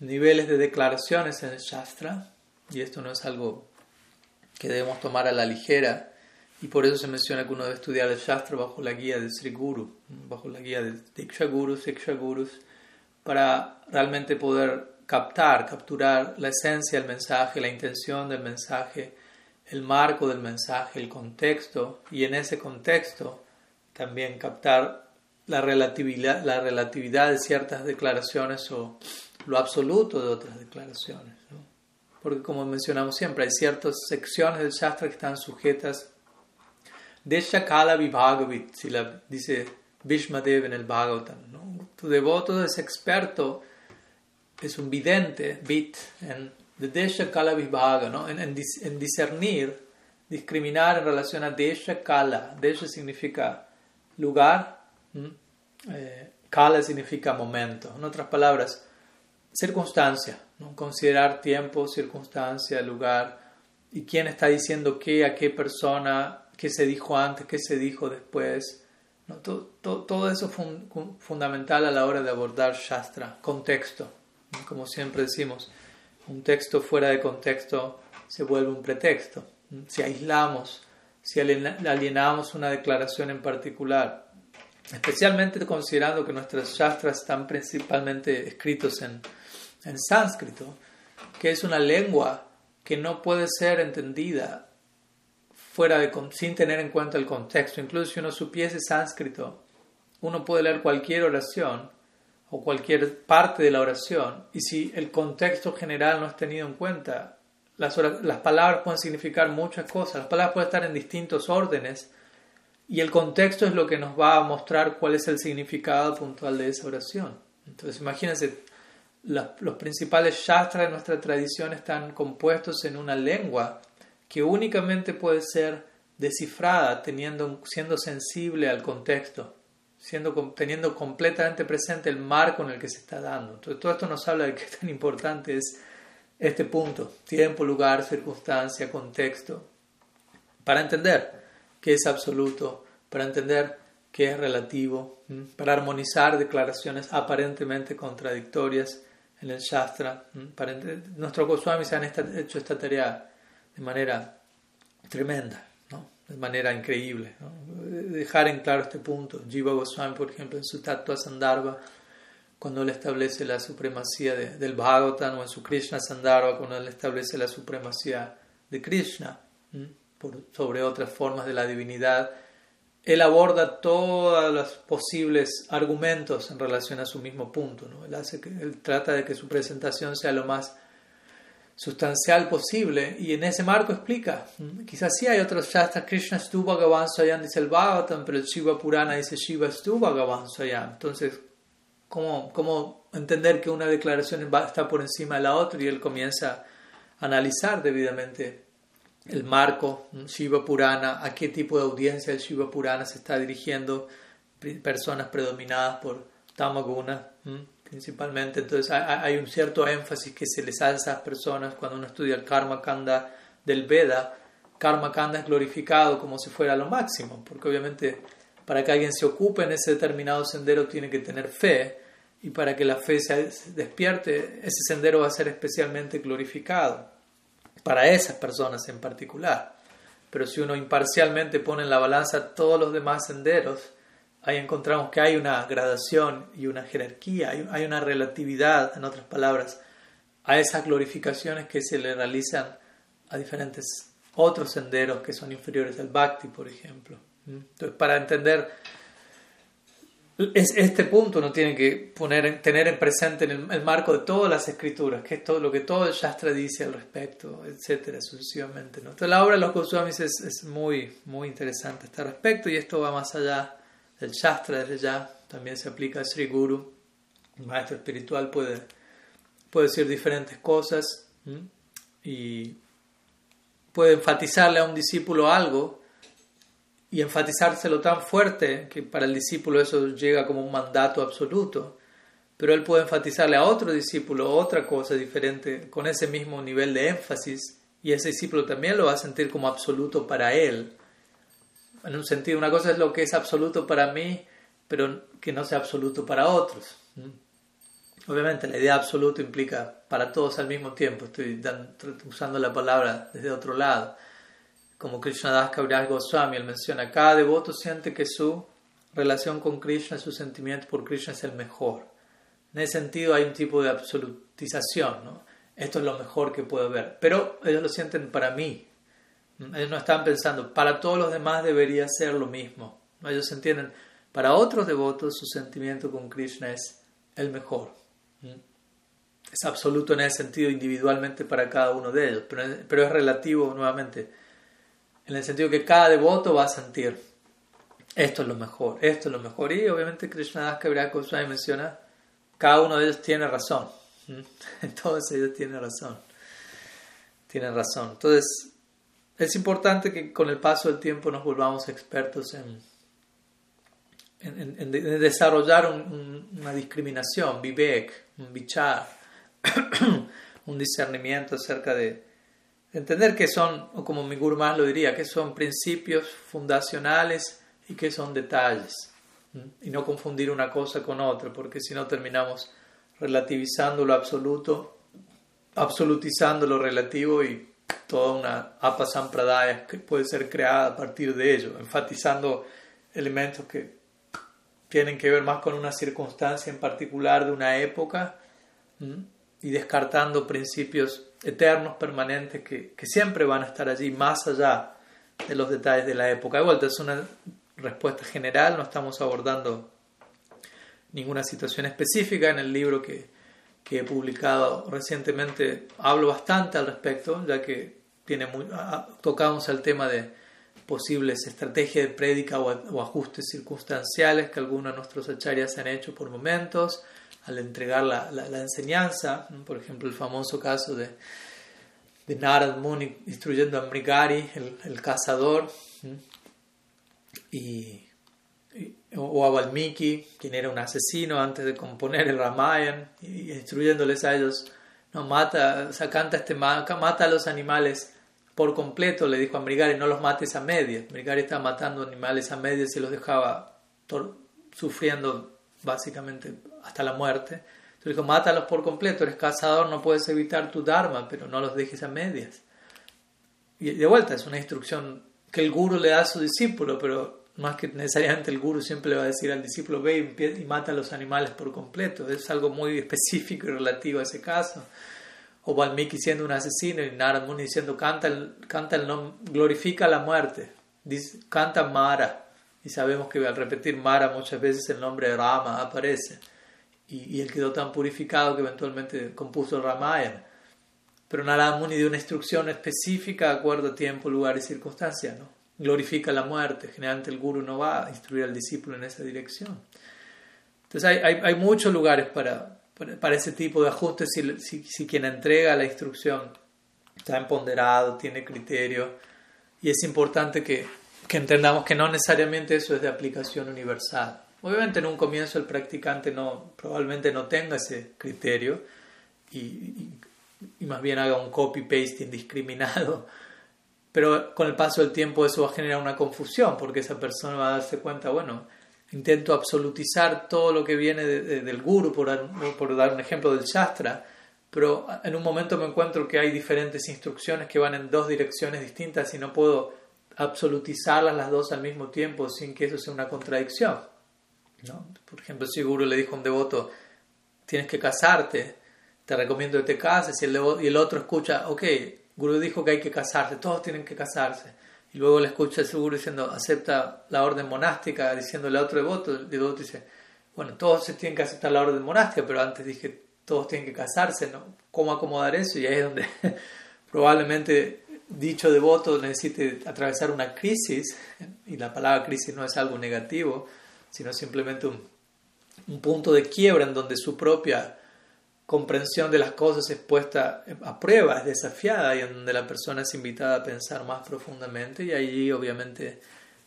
niveles de declaraciones en el Shastra, y esto no es algo que debemos tomar a la ligera, y por eso se menciona que uno debe estudiar el Shastra bajo la guía de Sri Guru, bajo la guía de Diksha Gurus, Siksha Gurus, para realmente poder captar, capturar la esencia del mensaje, la intención del mensaje, el marco del mensaje, el contexto, y en ese contexto también captar la relatividad, la relatividad de ciertas declaraciones o lo absoluto de otras declaraciones. Porque como mencionamos siempre, hay ciertas secciones del Shastra que están sujetas de Shakala Vibhagavit, si la dice Bhishmadev en el Bhagavatam. Tu devoto es experto, es un vidente, bit, en de Desha Kala Vibhaga, ¿no? en, en, discernir, discriminar en relación a Desha Kala. Desha significa lugar, eh, Kala significa momento. En otras palabras, circunstancia, ¿no? considerar tiempo, circunstancia, lugar y quién está diciendo qué, a qué persona, qué se dijo antes, qué se dijo después. ¿no? Todo, eso es fundamental a la hora de abordar Shastra, contexto, como siempre decimos un texto fuera de contexto se vuelve un pretexto. Si aislamos, si alienamos una declaración en particular, especialmente considerando que nuestras shastras están principalmente escritos en, en sánscrito, que es una lengua que no puede ser entendida fuera de, sin tener en cuenta el contexto. Incluso si uno supiese sánscrito, uno puede leer cualquier oración o cualquier parte de la oración, y si el contexto general no es tenido en cuenta, las, las palabras pueden significar muchas cosas, las palabras pueden estar en distintos órdenes, y el contexto es lo que nos va a mostrar cuál es el significado puntual de esa oración. Entonces, imagínense, los principales shastras de nuestra tradición están compuestos en una lengua que únicamente puede ser descifrada teniendo, siendo sensible al contexto siendo, teniendo completamente presente el marco en el que se está dando. Entonces, todo esto nos habla de qué tan importante es este punto, tiempo, lugar, circunstancia, contexto, para entender qué es absoluto, para entender qué es relativo, para armonizar declaraciones aparentemente contradictorias en el Shastra. Para Nuestros Goswamis han hecho esta tarea de manera tremenda de manera increíble. Dejar en claro este punto. Jiva Goswami, por ejemplo, en su Tattva Sandarbha, cuando él establece la supremacía del Bhagavatam, o en su Krishna Sandarbha, cuando él establece la supremacía de Krishna sobre otras formas de la divinidad, él aborda todos los posibles argumentos en relación a su mismo punto. ¿no? Él, hace que, él trata de que su presentación sea lo más sustancial posible y en ese marco explica, quizás sí hay otros shastras, Krishna Stu Bhagavan Swayam dice el Bhagavatam, pero el Shiva Purana dice Shiva Stu Bhagavan Swayam. Entonces, cómo, cómo entender que una declaración está por encima de la otra y él comienza a analizar debidamente el marco Shiva Purana, a qué tipo de audiencia el Shiva Purana se está dirigiendo, personas predominadas por Tamaguna principalmente. Entonces hay, un cierto énfasis que se les hace a esas personas cuando uno estudia el Karma Kanda del Veda. Karma Kanda es glorificado como si fuera lo máximo, porque obviamente para que alguien se ocupe en ese determinado sendero tiene que tener fe y para que la fe se despierte, ese sendero va a ser especialmente glorificado para esas personas en particular. Pero si uno imparcialmente pone en la balanza todos los demás senderos, ahí encontramos que hay una gradación y una jerarquía, hay, una relatividad, en otras palabras, a esas glorificaciones que se le realizan a diferentes otros senderos que son inferiores al bhakti, por ejemplo. Entonces, para entender este punto uno tiene que poner, tener en presente en el, marco de todas las escrituras, que es todo lo que todo el Shastra dice al respecto, etcétera, sucesivamente. Entonces la obra de los Goswamis es, es, muy, muy interesante a este respecto y esto va más allá del Shastra desde ya, también se aplica a Sri Guru. El maestro espiritual puede, puede decir diferentes cosas y puede enfatizarle a un discípulo algo y enfatizárselo tan fuerte que para el discípulo eso llega como un mandato absoluto. Pero él puede enfatizarle a otro discípulo otra cosa diferente con ese mismo nivel de énfasis y ese discípulo también lo va a sentir como absoluto para él. En un sentido, una cosa es lo que es absoluto para mí, pero que no sea absoluto para otros. Obviamente la idea absoluto implica para todos al mismo tiempo, estoy usando la palabra desde otro lado como Krishnadas Kaviraj Goswami, él menciona, cada devoto siente que su relación con Krishna, su sentimiento por Krishna es el mejor. En ese sentido hay un tipo de absolutización, ¿no? Esto es lo mejor que puedo ver. Pero ellos lo sienten para mí. Ellos no están pensando, para todos los demás debería ser lo mismo. Ellos entienden, para otros devotos su sentimiento con Krishna es el mejor. Es absoluto en ese sentido individualmente para cada uno de ellos, pero es relativo nuevamente en el sentido que cada devoto va a sentir esto es lo mejor, esto es lo mejor. Y obviamente Krishna Das Kaviraj Goswami menciona, cada uno de ellos tiene razón. Todos ellos tienen razón. Tienen razón. Entonces, es importante que con el paso del tiempo nos volvamos expertos en, en, desarrollar una discriminación, vivek, un bichar, un discernimiento acerca de entender que son, o como mi gurú más lo diría, que son principios fundacionales y que son detalles. Y no confundir una cosa con otra, porque si no terminamos relativizando lo absoluto, absolutizando lo relativo y toda una apa sampradaya que puede ser creada a partir de ello, enfatizando elementos que tienen que ver más con una circunstancia en particular de una época y descartando principios eternos, permanentes, que, siempre van a estar allí más allá de los detalles de la época. De vuelta, es una respuesta general, no estamos abordando ninguna situación específica en el libro que, he publicado recientemente. Hablo bastante al respecto, ya que tiene muy, tocamos el tema de posibles estrategias de prédica o, ajustes circunstanciales que algunos de nuestros acharyas han hecho por momentos al entregar la, la, enseñanza, por ejemplo el famoso caso de, de Narad Muni instruyendo a Mrigari, el, el cazador, y, o a Valmiki, quien era un asesino antes de componer el Ramayana, y instruyéndoles a ellos, no mata, o sea, canta este mata a los animales por completo, le dijo a Mrigari, no los mates a medias. Mrigari estaba matando animales a medias y los dejaba sufriendo básicamente hasta la muerte. Entonces dijo, mátalos por completo, eres cazador, no puedes evitar tu dharma, pero no los dejes a medias. Y de vuelta, es una instrucción que el guru le da a su discípulo, pero más que necesariamente el guru siempre le va a decir al discípulo, ve y mata a los animales por completo. Es algo muy específico y relativo a ese caso. O Valmiki siendo un asesino y Narad diciendo, canta el, canta el glorifica la muerte, canta Mara. Y sabemos que al repetir Mara muchas veces el nombre de Rama aparece. Y, él quedó tan purificado que eventualmente compuso el Ramayana. Pero Narada Muni dio una instrucción específica de acuerdo a tiempo, lugar y circunstancia. ¿no? Glorifica la muerte. Generalmente el guru no va a instruir al discípulo en esa dirección. Entonces hay, hay, hay muchos lugares para, para, ese tipo de ajustes si, si, si, quien entrega la instrucción está empoderado, tiene criterio. Y es importante que, que entendamos que no necesariamente eso es de aplicación universal. Obviamente en un comienzo el practicante no, probablemente no tenga ese criterio y, más bien haga un copy-paste indiscriminado pero con el paso del tiempo eso va a generar una confusión, porque esa persona va a darse cuenta, bueno, intento absolutizar todo lo que viene del guru, por por dar un ejemplo del shastra, pero en un momento me encuentro que hay diferentes instrucciones que van en dos direcciones distintas y no puedo absolutizarlas las dos al mismo tiempo sin que eso sea una contradicción. ¿No? Por ejemplo, si guru le dijo a un devoto, tienes que casarte, te recomiendo que te cases, y el, y el otro escucha, ok, Guru dijo que hay que casarse, todos tienen que casarse. Y luego le escucha el Guru diciendo, acepta la orden monástica, diciéndole a otro devoto. El devoto dice, bueno, todos se tienen que aceptar la orden monástica, pero antes dije, todos tienen que casarse, ¿no? ¿Cómo acomodar eso? Y ahí es donde probablemente dicho devoto necesite atravesar una crisis, y la palabra crisis no es algo negativo, sino simplemente un, un punto de quiebra en donde su propia comprensión de las cosas es puesta a prueba, es desafiada y en donde la persona es invitada a pensar más profundamente y allí obviamente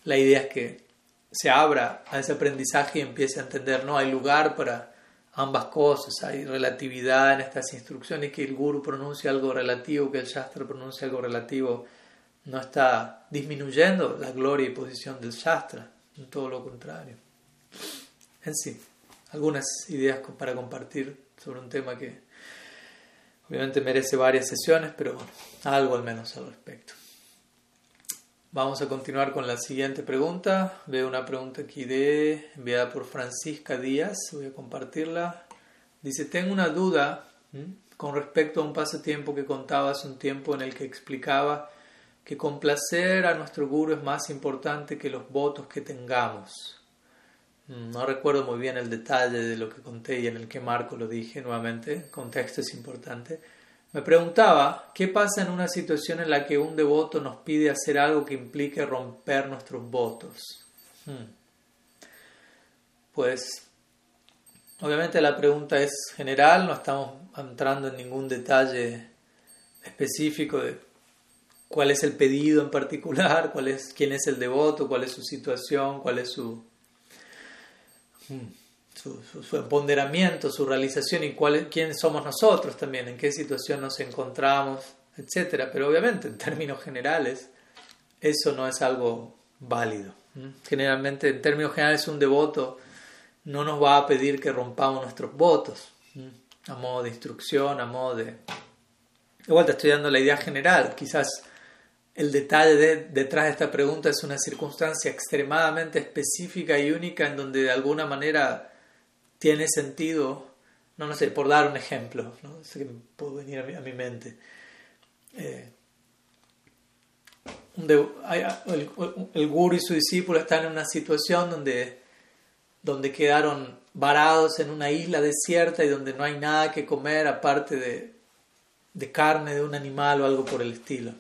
la idea es que se abra a ese aprendizaje y empiece a entender, no hay lugar para ambas cosas, hay relatividad en estas instrucciones, que el guru pronuncia algo relativo, que el shastra pronuncia algo relativo, no está disminuyendo la gloria y posición del shastra, todo lo contrario. En sí, algunas ideas para compartir sobre un tema que obviamente merece varias sesiones, pero algo al menos al respecto. Vamos a continuar con la siguiente pregunta. Veo una pregunta aquí de enviada por Francisca Díaz. Voy a compartirla. Dice, tengo una duda con respecto a un pasatiempo que contaba hace un tiempo en el que explicaba que complacer a nuestro guru es más importante que los votos que tengamos. Mm, no recuerdo muy bien el detalle de lo que conté y en el que marco lo dije nuevamente, contexto es importante. Me preguntaba, ¿qué pasa en una situación en la que un devoto nos pide hacer algo que implique romper nuestros votos? Hmm. Pues, obviamente la pregunta es general, no estamos entrando en ningún detalle específico de cuál es el pedido en particular, cuál es, quién es el devoto, cuál es su situación, cuál es su su, su, empoderamiento, su realización y cuál, quién somos nosotros también, en qué situación nos encontramos, etc. Pero obviamente, en términos generales, eso no es algo válido. Generalmente, en términos generales, un devoto no nos va a pedir que rompamos nuestros votos, a modo de instrucción, a modo de... Igual te estoy dando la idea general, quizás el detalle detrás de esta pregunta es una circunstancia extremadamente específica y única en donde de alguna manera tiene sentido, no, no sé, por dar un ejemplo, no sé que puede venir a mi, mente. Eh, el, el, guru y su discípulo están en una situación donde, donde quedaron varados en una isla desierta y donde no hay nada que comer aparte de, de carne de un animal o algo por el estilo.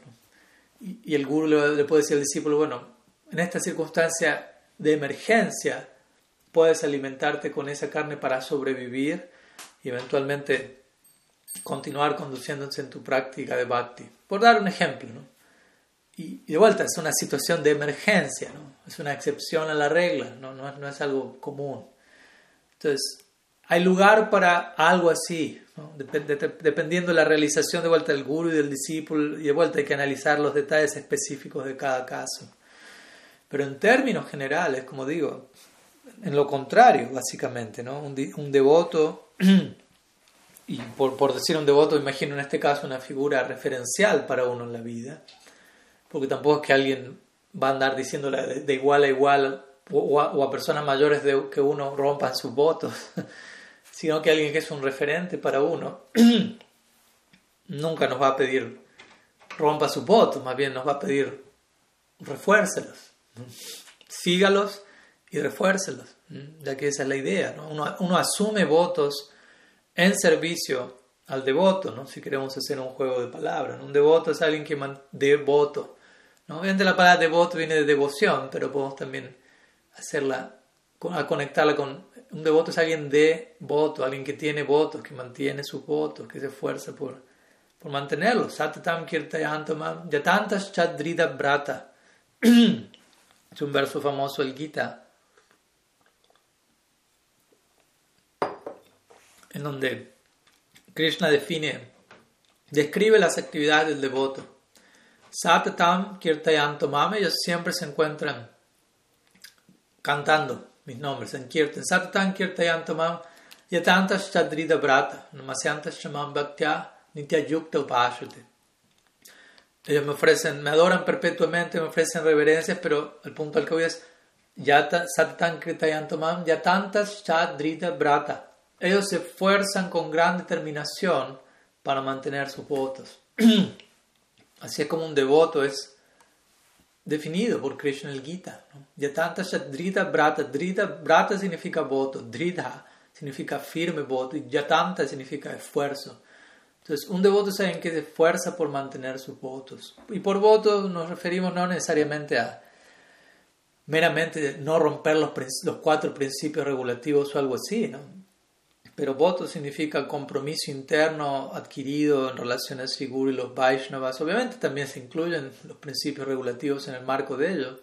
Y, el guru le, puede decir al discípulo, bueno, en esta circunstancia de emergencia puedes alimentarte con esa carne para sobrevivir y eventualmente continuar conduciéndose en tu práctica de bhakti. Por dar un ejemplo, ¿no? Y, de vuelta, es una situación de emergencia, ¿no? Es una excepción a la regla, ¿no? No, no es algo común. Entonces, hay lugar para algo así, dependiendo de la realización de vuelta del guru y del discípulo, y de vuelta hay que analizar los detalles específicos de cada caso. Pero en términos generales, como digo, en lo contrario, básicamente, ¿no? un, devoto, y por, por, decir un devoto, imagino en este caso una figura referencial para uno en la vida, porque tampoco es que alguien va a andar diciéndole de, igual a igual o, a, o a, personas mayores de, que uno rompan sus votos. sino que alguien que es un referente para uno, nunca nos va a pedir rompa sus votos, más bien nos va a pedir refuércelos, sígalos y refuércelos, ya que esa es la idea. Uno, asume votos en servicio al devoto, ¿no? si queremos hacer un juego de palabras. Un devoto es alguien que devoto. ¿no? Obviamente la palabra devoto viene de devoción, pero podemos también hacerla, conectarla con un devoto es alguien de voto, alguien que tiene votos, que mantiene sus votos, que se esfuerza por, por mantenerlos. Satatam kirtayantamam yatantas chadrida brata. Es un verso famoso el Gita, en donde Krishna define, describe las actividades del devoto. Satatam kirtayantamam, ellos siempre se encuentran cantando mis nombres en Kirtan. Satatam kirtayantamam yatantas chadrida brata, namasyantas shamam bhaktya nitya yukta upashate. Ellos me ofrecen, me adoran perpetuamente, me ofrecen reverencias, pero el punto al que voy es Yata Satan Kritayantamam Yatantas Chadrita Brata. Ellos se esfuerzan con gran determinación para mantener sus votos. Así es como un devoto es definido por Krishna el Gita. Yatantas Chadrita Brata. Drita, brata significa voto, Dridha significa firme voto y Yatanta significa esfuerzo. Entonces, un devoto es alguien que se esfuerza por mantener sus votos. Y por votos nos referimos no necesariamente a meramente no romper los, los cuatro principios regulativos o algo así, ¿no? Pero voto significa compromiso interno adquirido en relación a Siguru y los Vaishnavas. Obviamente también se incluyen los principios regulativos en el marco de ello,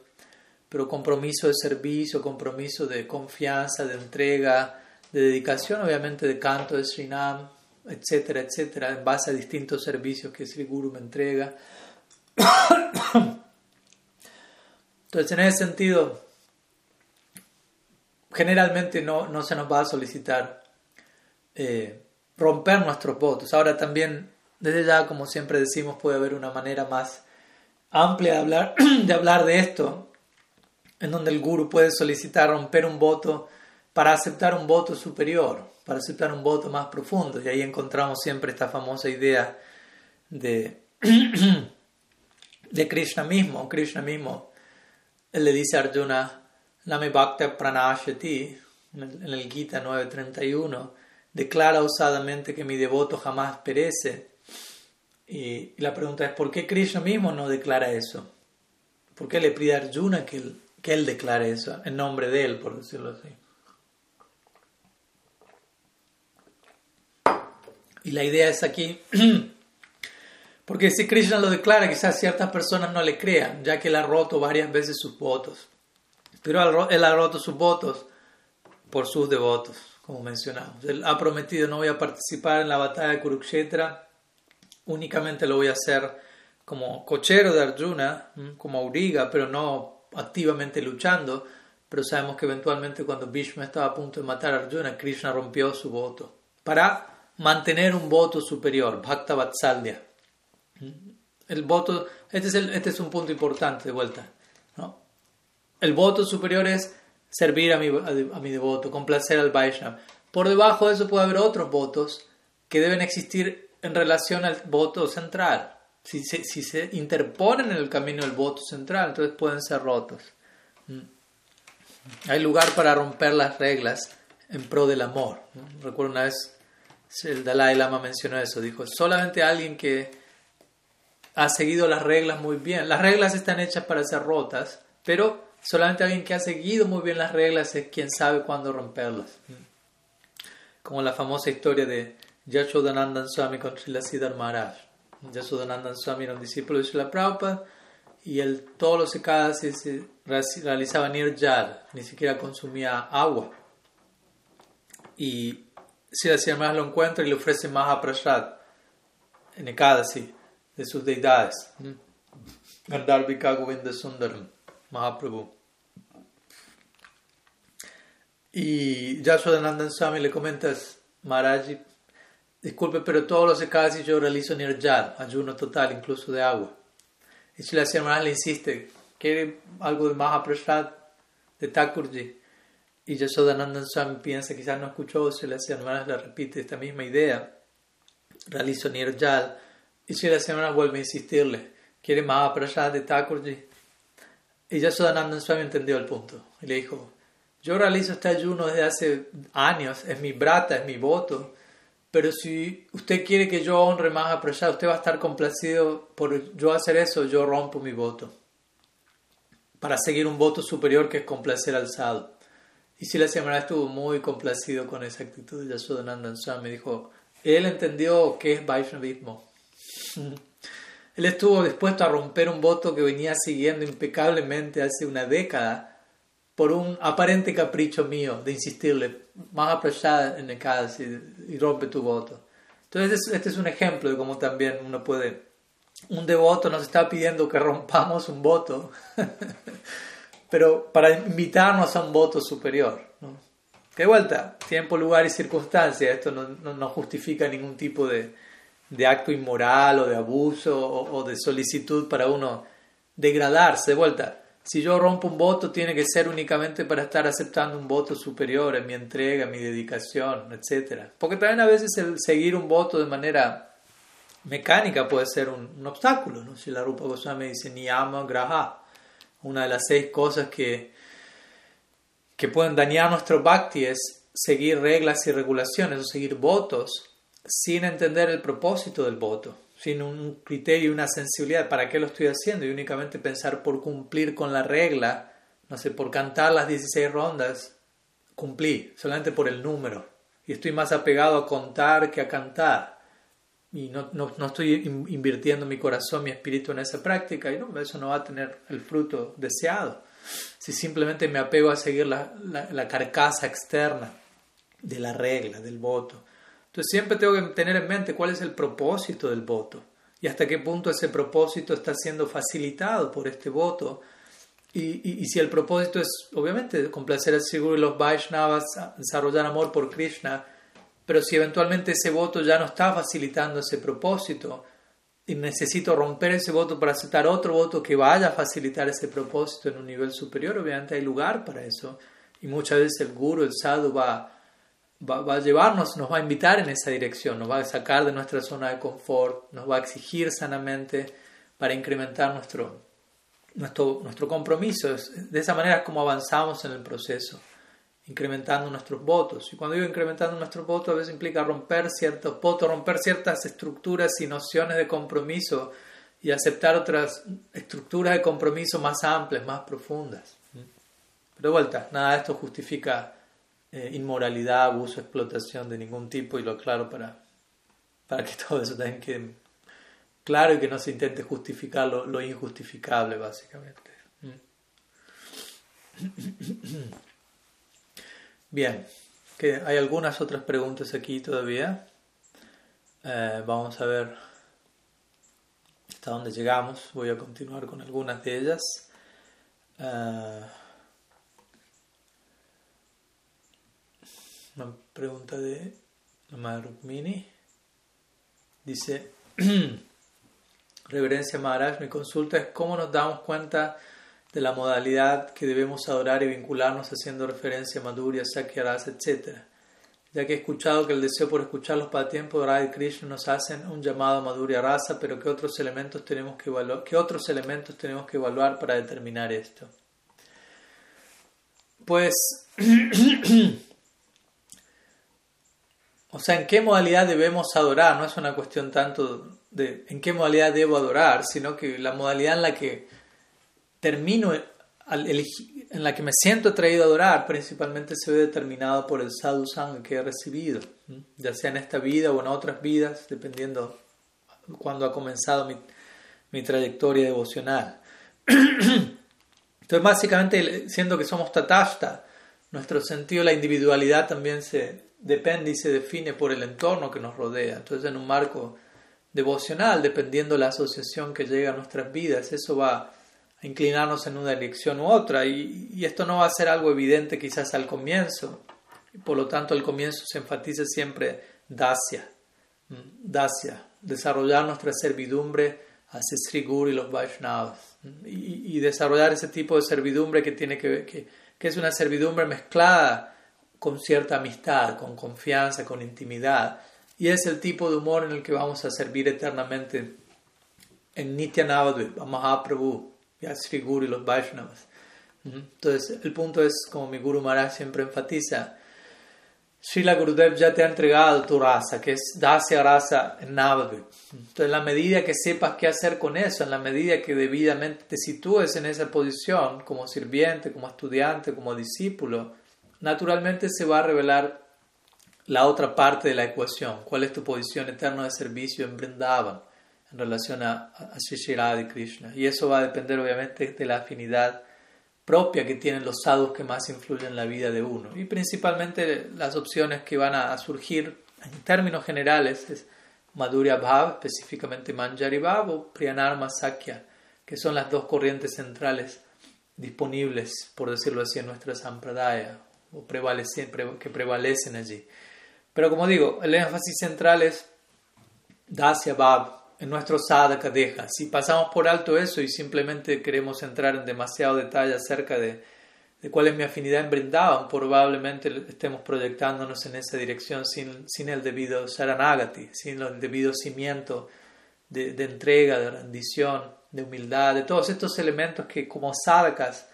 pero compromiso de servicio, compromiso de confianza, de entrega, de dedicación, obviamente de canto de Srinam, etcétera, etcétera, en base a distintos servicios que Sri Guru me entrega. Entonces, en ese sentido, generalmente no, no se nos va a solicitar eh, romper nuestros votos. Ahora también, desde ya, como siempre decimos, puede haber una manera más amplia de hablar de, hablar de esto, en donde el guru puede solicitar romper un voto para aceptar un voto superior para aceptar un voto más profundo. Y ahí encontramos siempre esta famosa idea de, de Krishna mismo. Krishna mismo, él le dice a Arjuna, Name Bhakta Pranashati, en el Gita 931, declara osadamente que mi devoto jamás perece. Y la pregunta es, ¿por qué Krishna mismo no declara eso? ¿Por qué le pide a Arjuna que él, que él declare eso en nombre de él, por decirlo así? Y la idea es aquí, porque si Krishna lo declara, quizás ciertas personas no le crean, ya que él ha roto varias veces sus votos. Pero él ha roto sus votos por sus devotos, como mencionamos. Él ha prometido no voy a participar en la batalla de Kurukshetra, únicamente lo voy a hacer como cochero de Arjuna, como auriga, pero no activamente luchando. Pero sabemos que eventualmente cuando Bhishma estaba a punto de matar a Arjuna, Krishna rompió su voto para mantener un voto superior, Bhakta Vatsalya. El voto, este es, este es un punto importante de vuelta. ¿no? El voto superior es servir a mi, a, mi devoto, complacer al Vaishnava. Por debajo de eso puede haber otros votos que deben existir en relación al voto central. Si se, si se interponen en el camino del voto central, entonces pueden ser rotos. ¿Mm? Hay lugar para romper las reglas en pro del amor. Recuerdo una vez el Dalai Lama mencionó eso, dijo, solamente alguien que ha seguido las reglas muy bien, las reglas están hechas para ser rotas, pero solamente alguien que ha seguido muy bien las reglas es quien sabe cuándo romperlas. Como la famosa historia de Yashodanandan Swami con Srila Siddhar Maharaj. Yashodanandan Swami era un discípulo de Srila Prabhupada y él todos los secadas se realizaba nirjal, ni siquiera consumía agua. Y si la Señora lo encuentra y le ofrece Mahaprasad en Ekadasi de sus deidades. Gandharvika Govinda Sundaram, Mahaprabhu. Y Yashodanandan Swami le comenta, Maharaji, disculpe, pero todos los Ekadasi yo realizo nirjal, ayuno total, incluso de agua. Y si la Señora le insiste, ¿quiere algo de Mahaprasad de Thakurji? Y Yashodanandan Swami piensa, quizás no escuchó, se le hace le repite esta misma idea. Realizo Nirjal. Y si la semana vuelve a insistirle, ¿quiere Mahaprasad de Thakurji? Y Yashodanandan Swami entendió el punto. Y le dijo, yo realizo este ayuno desde hace años, es mi brata, es mi voto. Pero si usted quiere que yo honre Mahaprasad, usted va a estar complacido por yo hacer eso, yo rompo mi voto. Para seguir un voto superior que es complacer al sadhu. Y si la semana estuvo muy complacido con esa actitud de Yashodananda Swami. Dijo, él entendió qué es Vaishnavismo. él estuvo dispuesto a romper un voto que venía siguiendo impecablemente hace una década por un aparente capricho mío de insistirle, más allá en el caso y rompe tu voto. Entonces este es un ejemplo de cómo también uno puede, un devoto nos está pidiendo que rompamos un voto pero para invitarnos a un voto superior. ¿no? De vuelta, tiempo, lugar y circunstancia, esto no, justifica ningún tipo de, de, acto inmoral o de abuso o, de solicitud para uno degradarse. De vuelta, si yo rompo un voto, tiene que ser únicamente para estar aceptando un voto superior en mi entrega, en mi dedicación, etc. Porque también a veces el seguir un voto de manera mecánica puede ser un, obstáculo. ¿no? Si la Rupa Goswami dice niyama graha, una de las seis cosas que, que pueden dañar nuestro bhakti es seguir reglas y regulaciones o seguir votos sin entender el propósito del voto, sin un criterio y una sensibilidad para qué lo estoy haciendo y únicamente pensar por cumplir con la regla, no sé, por cantar las 16 rondas, cumplí, solamente por el número. Y estoy más apegado a contar que a cantar y no, no, no, estoy invirtiendo mi corazón, mi espíritu en esa práctica, y no, eso no va a tener el fruto deseado. Si simplemente me apego a seguir la, la, carcasa externa de la regla, del voto. Entonces siempre tengo que tener en mente cuál es el propósito del voto y hasta qué punto ese propósito está siendo facilitado por este voto. Y, y, si el propósito es, obviamente, complacer al Siguru y los Vaishnavas, desarrollar amor por Krishna, pero si eventualmente ese voto ya no está facilitando ese propósito y necesito romper ese voto para aceptar otro voto que vaya a facilitar ese propósito en un nivel superior, obviamente hay lugar para eso. Y muchas veces el guru, el sadhu, va, va, a llevarnos, nos va a invitar en esa dirección, nos va a sacar de nuestra zona de confort, nos va a exigir sanamente para incrementar nuestro, nuestro, nuestro compromiso. De esa manera es como avanzamos en el proceso incrementando nuestros votos. Y cuando digo incrementando nuestros votos, a veces implica romper ciertos votos, romper ciertas estructuras y nociones de compromiso y aceptar otras estructuras de compromiso más amplias, más profundas. Pero de vuelta, nada de esto justifica eh, inmoralidad, abuso, explotación de ningún tipo y lo aclaro para, para que todo eso también quede claro y que no se intente justificar lo, lo injustificable, básicamente. Bien, que hay algunas otras preguntas aquí todavía. Eh, vamos a ver hasta dónde llegamos. Voy a continuar con algunas de ellas. Eh, una pregunta de Rukmini. Dice, Reverencia Maharaj, mi consulta es cómo nos damos cuenta de la modalidad que debemos adorar y vincularnos haciendo referencia a Madhurya, Sakyaras, etc. Ya que he escuchado que el deseo por escuchar los tiempo de Radha Krishna nos hacen un llamado a Madhurya Rasa, pero ¿qué otros elementos tenemos que qué otros elementos tenemos que evaluar para determinar esto? Pues, o sea, ¿en qué modalidad debemos adorar? No es una cuestión tanto de en qué modalidad debo adorar, sino que la modalidad en la que termino en la que me siento atraído a adorar, principalmente se ve determinado por el sadhu sangha que he recibido, ya sea en esta vida o en otras vidas, dependiendo cuando ha comenzado mi, mi trayectoria devocional. Entonces, básicamente, siendo que somos tatashta, nuestro sentido de la individualidad también se depende y se define por el entorno que nos rodea. Entonces, en un marco devocional, dependiendo de la asociación que llega a nuestras vidas, eso va inclinarnos en una dirección u otra. Y, esto no va a ser algo evidente quizás al comienzo. Por lo tanto, al comienzo se enfatiza siempre dacia, dacia, desarrollar nuestra servidumbre hacia Sri Guru y los Vaishnavas. Y, desarrollar ese tipo de servidumbre que, tiene que, que, que es una servidumbre mezclada con cierta amistad, con confianza, con intimidad. Y es el tipo de humor en el que vamos a servir eternamente en Nitya Navadvip, a Mahaprabhu, Sri Guru y los Vaishnavas. Entonces, el punto es, como mi Guru Maharaj siempre enfatiza, Srila Gurudev ya te ha entregado tu raza, que es Dasya Rasa en. Entonces, en la medida que sepas qué hacer con eso, en la medida que debidamente te sitúes en esa posición, como sirviente, como estudiante, como discípulo, naturalmente se va a revelar la otra parte de la ecuación, cuál es tu posición eterna de servicio en Vrindavan en relación a, a Sri Krishna. Y eso va a depender obviamente de la afinidad propia que tienen los sadhus que más influyen en la vida de uno. Y principalmente las opciones que van a, surgir en términos generales es Madhurya Bhav, específicamente Manjari Bhav o Priyanarma Sakya, que son las dos corrientes centrales disponibles, por decirlo así, en nuestra sampradaya o que prevalecen allí. Pero como digo, el énfasis central es Dasya Bhav, en nuestro sadhaka deja. Si pasamos por alto eso y simplemente queremos entrar en demasiado detalle acerca de, cuál es mi afinidad en Brindavan, probablemente estemos proyectándonos en esa dirección sin, sin el debido Sharanagati, sin el debido cimiento de, de, entrega, de rendición, de humildad, de todos estos elementos que como sadhakas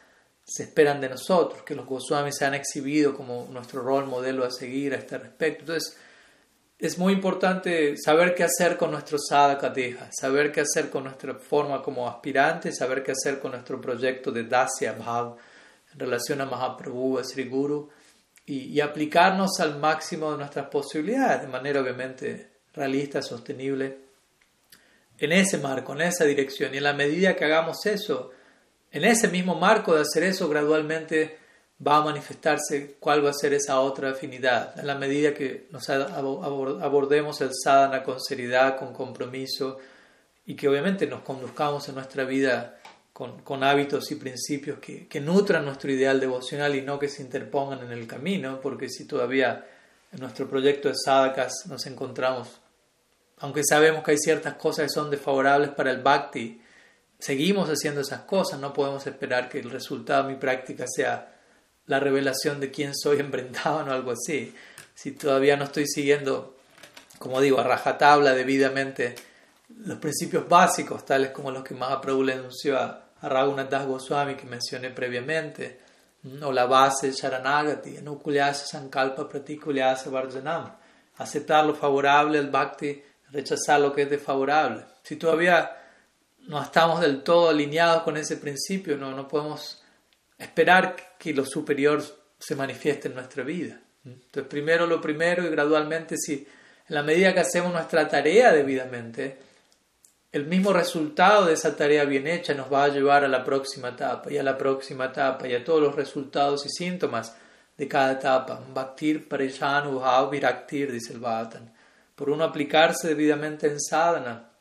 se esperan de nosotros, que los Goswamis se han exhibido como nuestro rol modelo a seguir a este respecto. Entonces, es muy importante saber qué hacer con nuestro sadhaka saber qué hacer con nuestra forma como aspirante, saber qué hacer con nuestro proyecto de Dasya Bhav en relación a Mahaprabhu, a Sri Guru, y, aplicarnos al máximo de nuestras posibilidades, de manera obviamente realista, sostenible, en ese marco, en esa dirección. Y en la medida que hagamos eso, en ese mismo marco de hacer eso, gradualmente va a manifestarse cuál va a ser esa otra afinidad. En la medida que nos abordemos el sadhana con seriedad, con compromiso y que obviamente nos conduzcamos en nuestra vida con, hábitos y principios que, que, nutran nuestro ideal devocional y no que se interpongan en el camino, porque si todavía en nuestro proyecto de sadhakas nos encontramos, aunque sabemos que hay ciertas cosas que son desfavorables para el bhakti, seguimos haciendo esas cosas, no podemos esperar que el resultado de mi práctica sea la revelación de quién soy en o algo así. Si todavía no estoy siguiendo, como digo, a rajatabla debidamente los principios básicos, tales como los que Mahaprabhu le anunció a, a Raghunath Goswami que mencioné previamente, o la base Sharanagati, Anukulyasa Sankalpa Pratikulyasa Varjanam, aceptar lo favorable al Bhakti, rechazar lo que es desfavorable. Si todavía no estamos del todo alineados con ese principio, no, no podemos esperar que lo superior se manifieste en nuestra vida. Entonces, primero lo primero y gradualmente, si en la medida que hacemos nuestra tarea debidamente, el mismo resultado de esa tarea bien hecha nos va a llevar a la próxima etapa y a la próxima etapa y a todos los resultados y síntomas de cada etapa. Bhaktir parishanu bhav viraktir, dice el Bhatan. Por uno aplicarse debidamente en sadhana,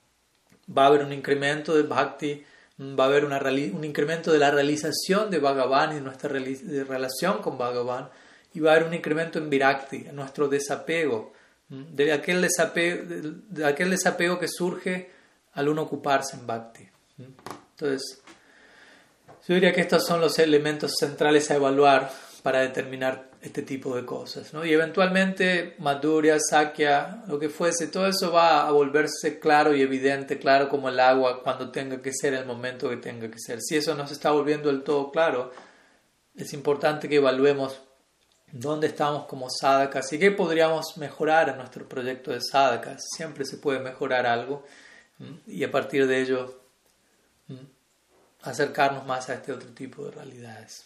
va a haber un incremento de bhakti va a haber un incremento de la realización de Bhagavan y de nuestra relación con Bhagavan, y va a haber un incremento en Virakti, en nuestro desapego, de aquel desapego, de aquel desapego que surge al uno ocuparse en Bhakti. Entonces, yo diría que estos son los elementos centrales a evaluar para determinar este tipo de cosas. ¿no? Y eventualmente Madhurya, Sakya, lo que fuese, todo eso va a volverse claro y evidente, claro como el agua cuando tenga que ser el momento que tenga que ser. Si eso no se está volviendo del todo claro, es importante que evaluemos dónde estamos como sadhakas y qué podríamos mejorar en nuestro proyecto de sadhakas. Siempre se puede mejorar algo y a partir de ello acercarnos más a este otro tipo de realidades.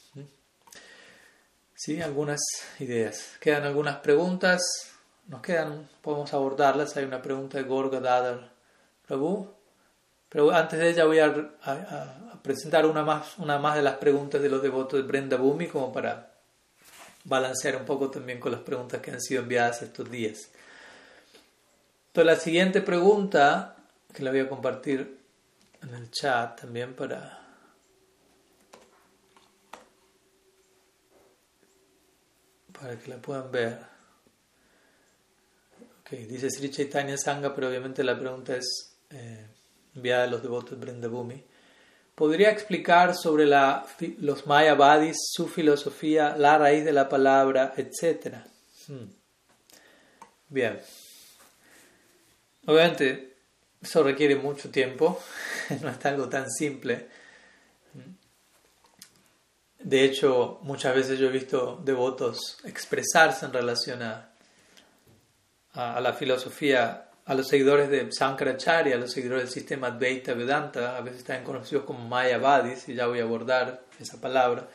Sí, algunas ideas. Quedan algunas preguntas. Nos quedan, podemos abordarlas. Hay una pregunta de Gorga Dadar Prabhu. Pero antes de ella voy a, presentar una más, una más de las preguntas de los devotos de Brenda Bhumi como para balancear un poco también con las preguntas que han sido enviadas estos días. Entonces la siguiente pregunta, que la voy a compartir en el chat también para para que la puedan ver. Okay, dice Sri Chaitanya Sangha, pero obviamente la pregunta es eh, enviada a los devotos de Brindabhumi. ¿Podría explicar sobre la, los Mayavadis, su filosofía, la raíz de la palabra, etcétera? Hmm. Bien. Obviamente, eso requiere mucho tiempo, no es algo tan simple. De hecho, muchas veces yo he visto devotos expresarse en relación a, a, la filosofía, a los seguidores de Sankaracharya, a los seguidores del sistema Advaita Vedanta, a veces están conocidos como Mayavadis, y ya voy a abordar esa palabra.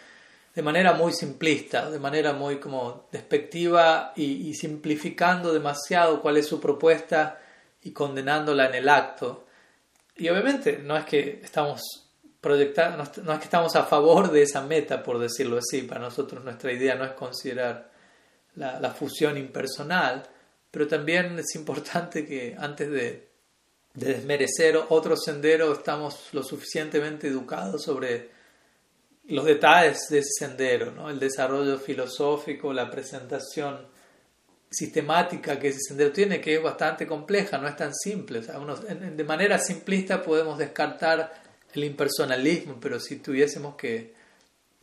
de manera muy simplista, de manera muy como despectiva y, simplificando demasiado cuál es su propuesta y condenándola en el acto. Y obviamente no es que estamos proyectando, no es que estamos a favor de esa meta, por decirlo así. Para nosotros nuestra idea no es considerar la, la fusión impersonal, pero también es importante que antes de, de desmerecer otro sendero estamos lo suficientemente educados sobre los detalles de ese sendero, ¿no? el desarrollo filosófico, la presentación sistemática que ese sendero tiene, que es bastante compleja, no es tan simple. de manera simplista podemos descartar el impersonalismo, pero si tuviésemos que,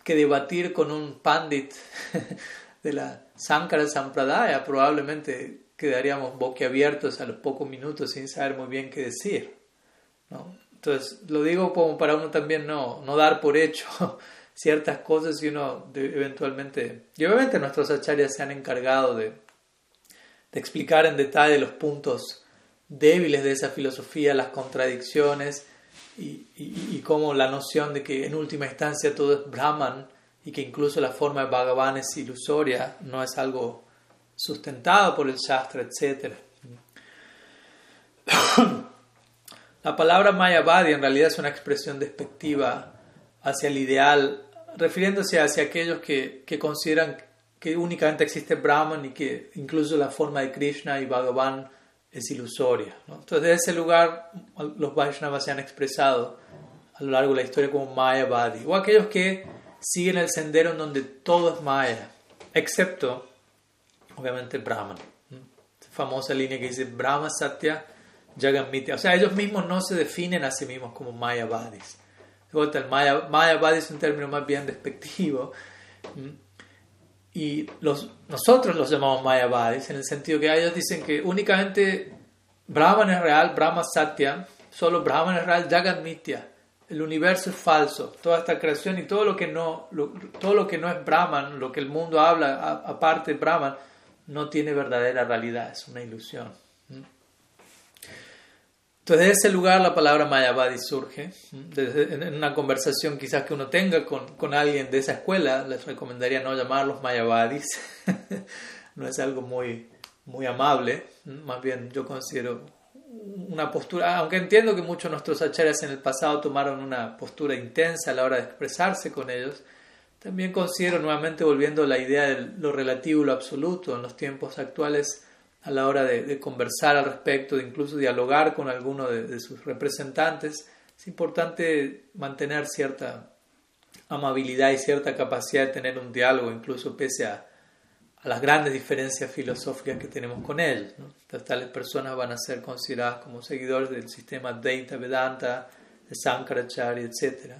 que debatir con un pandit de la Sankara Sampradaya, probablemente quedaríamos boquiabiertos a los pocos minutos sin saber muy bien qué decir. ¿no? Entonces, lo digo como para uno también no, no dar por hecho ciertas cosas y uno eventualmente... Y obviamente nuestros acharyas se han encargado de, de explicar en detalle los puntos débiles de esa filosofía, las contradicciones y, y, cómo la noción de que en última instancia todo es Brahman y que incluso la forma de Bhagavan es ilusoria, no es algo sustentado por el Shastra, etc. La palabra Mayavadi en realidad es una expresión despectiva hacia el ideal refiriéndose hacia aquellos que, que, consideran que únicamente existe Brahman y que incluso la forma de Krishna y Bhagavan es ilusoria. Entonces, de ese lugar, los Vaishnavas se han expresado a lo largo de la historia como Mayavadi, o aquellos que siguen el sendero en donde todo es Maya, excepto, obviamente, Brahman. Famosa línea que dice Brahma Satya Jagan O sea, ellos mismos no se definen a sí mismos como Mayavadis el Maya, Mayavadi es un término más bien despectivo. Y los, nosotros los llamamos Mayavadis en el sentido que ellos dicen que únicamente Brahman es real, Brahma Satya, solo Brahman es real, Jagat Mitya. El universo es falso, toda esta creación y todo lo que no, todo lo que no es Brahman, lo que el mundo habla aparte de Brahman, no tiene verdadera realidad, es una ilusión. Entonces, de ese lugar la palabra Mayavadi surge. en una conversación quizás que uno tenga con, con, alguien de esa escuela, les recomendaría no llamarlos Mayavadis. no es algo muy, muy amable. Más bien yo considero una postura, aunque entiendo que muchos de nuestros acharyas en el pasado tomaron una postura intensa a la hora de expresarse con ellos, también considero nuevamente volviendo a la idea de lo relativo y lo absoluto en los tiempos actuales a la hora de, conversar al respecto, de incluso dialogar con alguno de, sus representantes, es importante mantener cierta amabilidad y cierta capacidad de tener un diálogo, incluso pese a, las grandes diferencias filosóficas que tenemos con ellos. tales personas van a ser consideradas como seguidores del sistema Dvaita Vedanta, de Sankaracharya, etc.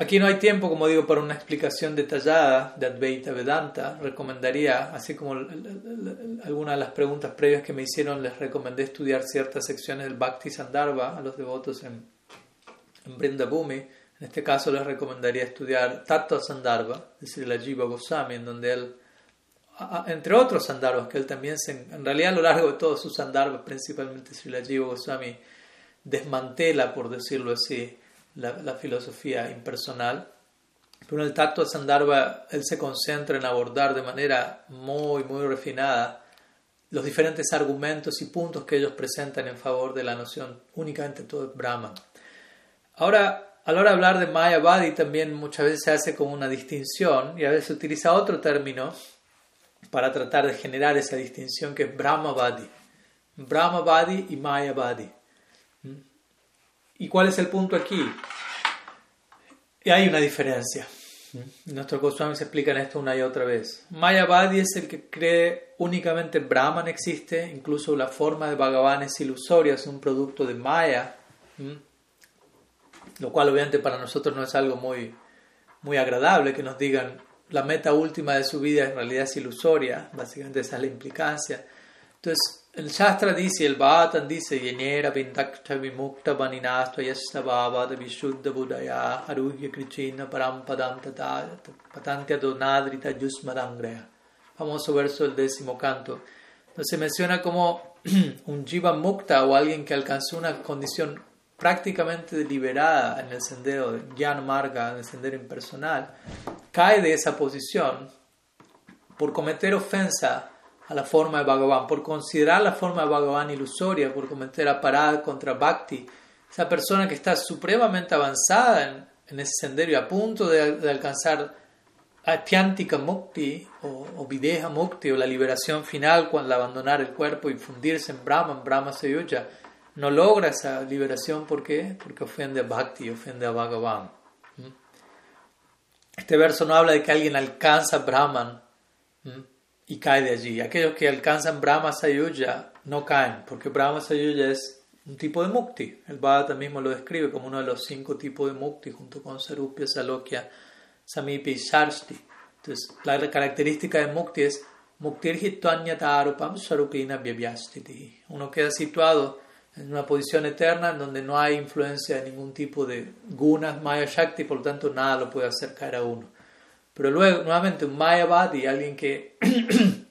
Aquí no hay tiempo, como digo, para una explicación detallada de Advaita Vedanta. Recomendaría, así como algunas de las preguntas previas que me hicieron, les recomendé estudiar ciertas secciones del Bhakti Sandarbha a los devotos en, en Brindabhumi. En este caso les recomendaría estudiar Tattva Sandarbha de Srila Jiva Goswami, en donde él, entre otros Sandarbhas, que él también, se, en realidad a lo largo de todos sus Sandarbhas, principalmente Srila Jiva Goswami, desmantela, por decirlo así, la, filosofía impersonal. Pero en el Tattva Sandarbha él se concentra en abordar de manera muy, muy refinada los diferentes argumentos y puntos que ellos presentan en favor de la noción únicamente todo es Brahman. Ahora, a la hora de hablar de Mayavadi también muchas veces se hace como una distinción y a veces se utiliza otro término para tratar de generar esa distinción que es Brahmavadi. Brahmavadi y Mayavadi. ¿Y cuál es el punto aquí? Hay una diferencia. Nuestros Goswamis explican esto una y otra vez. Mayavadi es el que cree únicamente Brahman existe, incluso la forma de Bhagavan es ilusoria, es un producto de Maya, lo cual obviamente para nosotros no es algo muy, muy agradable que nos digan la meta última de su vida en realidad es ilusoria, básicamente esa es la implicancia. Entonces, el Shastra dice, el Bhatan dice, Yenera Vindakta Vimukta Vaninastva Yastabhavad Vishuddha Buddhaya Aruhya Krichina Patantya Donadrita Yusmadangreya. Famoso verso del décimo canto. Entonces menciona como un Jiva Mukta o alguien que alcanzó una condición prácticamente deliberada en el sendero de Marga, en el sendero impersonal, cae de esa posición por cometer ofensa a la forma de Bhagavan, por considerar la forma de Bhagavan ilusoria, por cometer aparad contra Bhakti, esa persona que está supremamente avanzada en, ese sendero y a punto de, de alcanzar Atyantika Mukti o, o, Videha Mukti o la liberación final cuando abandonar el cuerpo y fundirse en Brahma, en Brahma Sayuja, no logra esa liberación ¿por qué? porque ofende a Bhakti, ofende a Bhagavan. ¿Mm? Este verso no habla de que alguien alcanza Brahman ¿Mm? Y cae de allí. Aquellos que alcanzan Brahma Sayuja no caen, porque Brahma Sayuja es un tipo de mukti. El Bhagavad mismo lo describe como uno de los cinco tipos de mukti, junto con Sarupya, Salokya, Samipi y Sharsti. Entonces, la característica de mukti es muktirhitvanyataropam sarupina vyavyastiti. Uno queda situado en una posición eterna en donde no hay influencia de ningún tipo de gunas, maya shakti, por lo tanto nada lo puede hacer caer a uno. Pero luego, nuevamente, un mayavadi, alguien que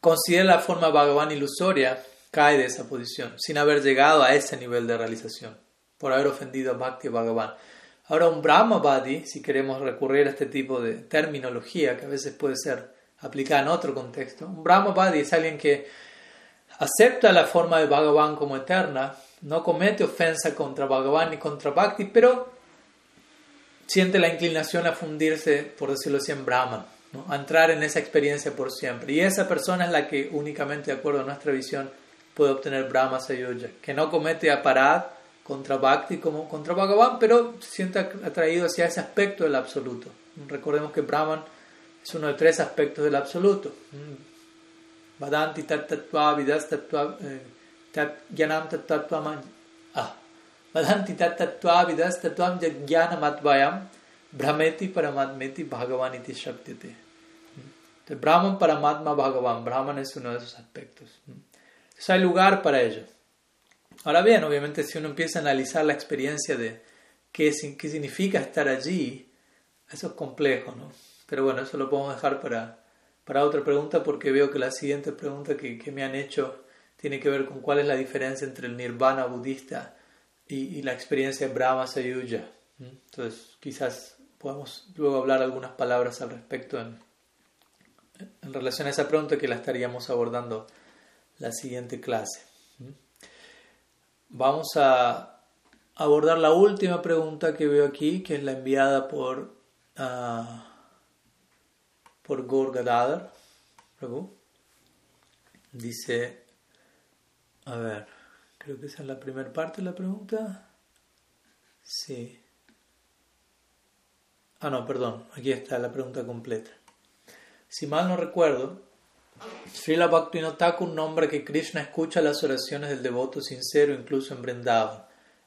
considera la forma Bhagavan ilusoria, cae de esa posición, sin haber llegado a ese nivel de realización, por haber ofendido a Bhakti Bhagavan. Ahora, un Brahmavadi, si queremos recurrir a este tipo de terminología que a veces puede ser aplicada en otro contexto, un Brahmavadi es alguien que acepta la forma de Bhagavan como eterna, no comete ofensa contra Bhagavan ni contra Bhakti, pero siente la inclinación a fundirse, por decirlo así, en Brahman, ¿no? a entrar en esa experiencia por siempre. Y esa persona es la que únicamente, de acuerdo a nuestra visión, puede obtener Brahma Sayuja, que no comete aparad contra Bhakti como contra Bhagavan, pero se siente atraído hacia ese aspecto del absoluto. Recordemos que Brahman es uno de tres aspectos del absoluto. Vadanti tat tattva vidas tattva jnanam tat tattva ah Tattva vidas tattvam jnanamadvayam brahmeti paramatmeti bhagavan iti shaktite. Brahman paramatma bhagavan. Brahman es uno de esos aspectos. Hay lugar para ello. Ahora bien, obviamente si uno empieza a analizar la experiencia de qué, significa estar allí, eso es complejo, ¿no? Pero bueno, eso lo podemos dejar para, otra pregunta porque veo que la siguiente pregunta que, me han hecho tiene que ver con cuál es la diferencia entre el nirvana budista y, y la experiencia de Brahma Sayuja. Entonces, quizás podamos luego hablar algunas palabras al respecto en, en relación a esa pregunta que la estaríamos abordando la siguiente clase. Vamos a abordar la última pregunta que veo aquí, que es la enviada por uh, por Gorgadadar, Dice, a ver, creo que esa es la primera parte de la pregunta. Sí. Ah, no, perdón, aquí está la pregunta completa. Si mal no recuerdo, Srila Bhaktivinoda un nombre que Krishna escucha las oraciones del devoto sincero, incluso en Vrindavan.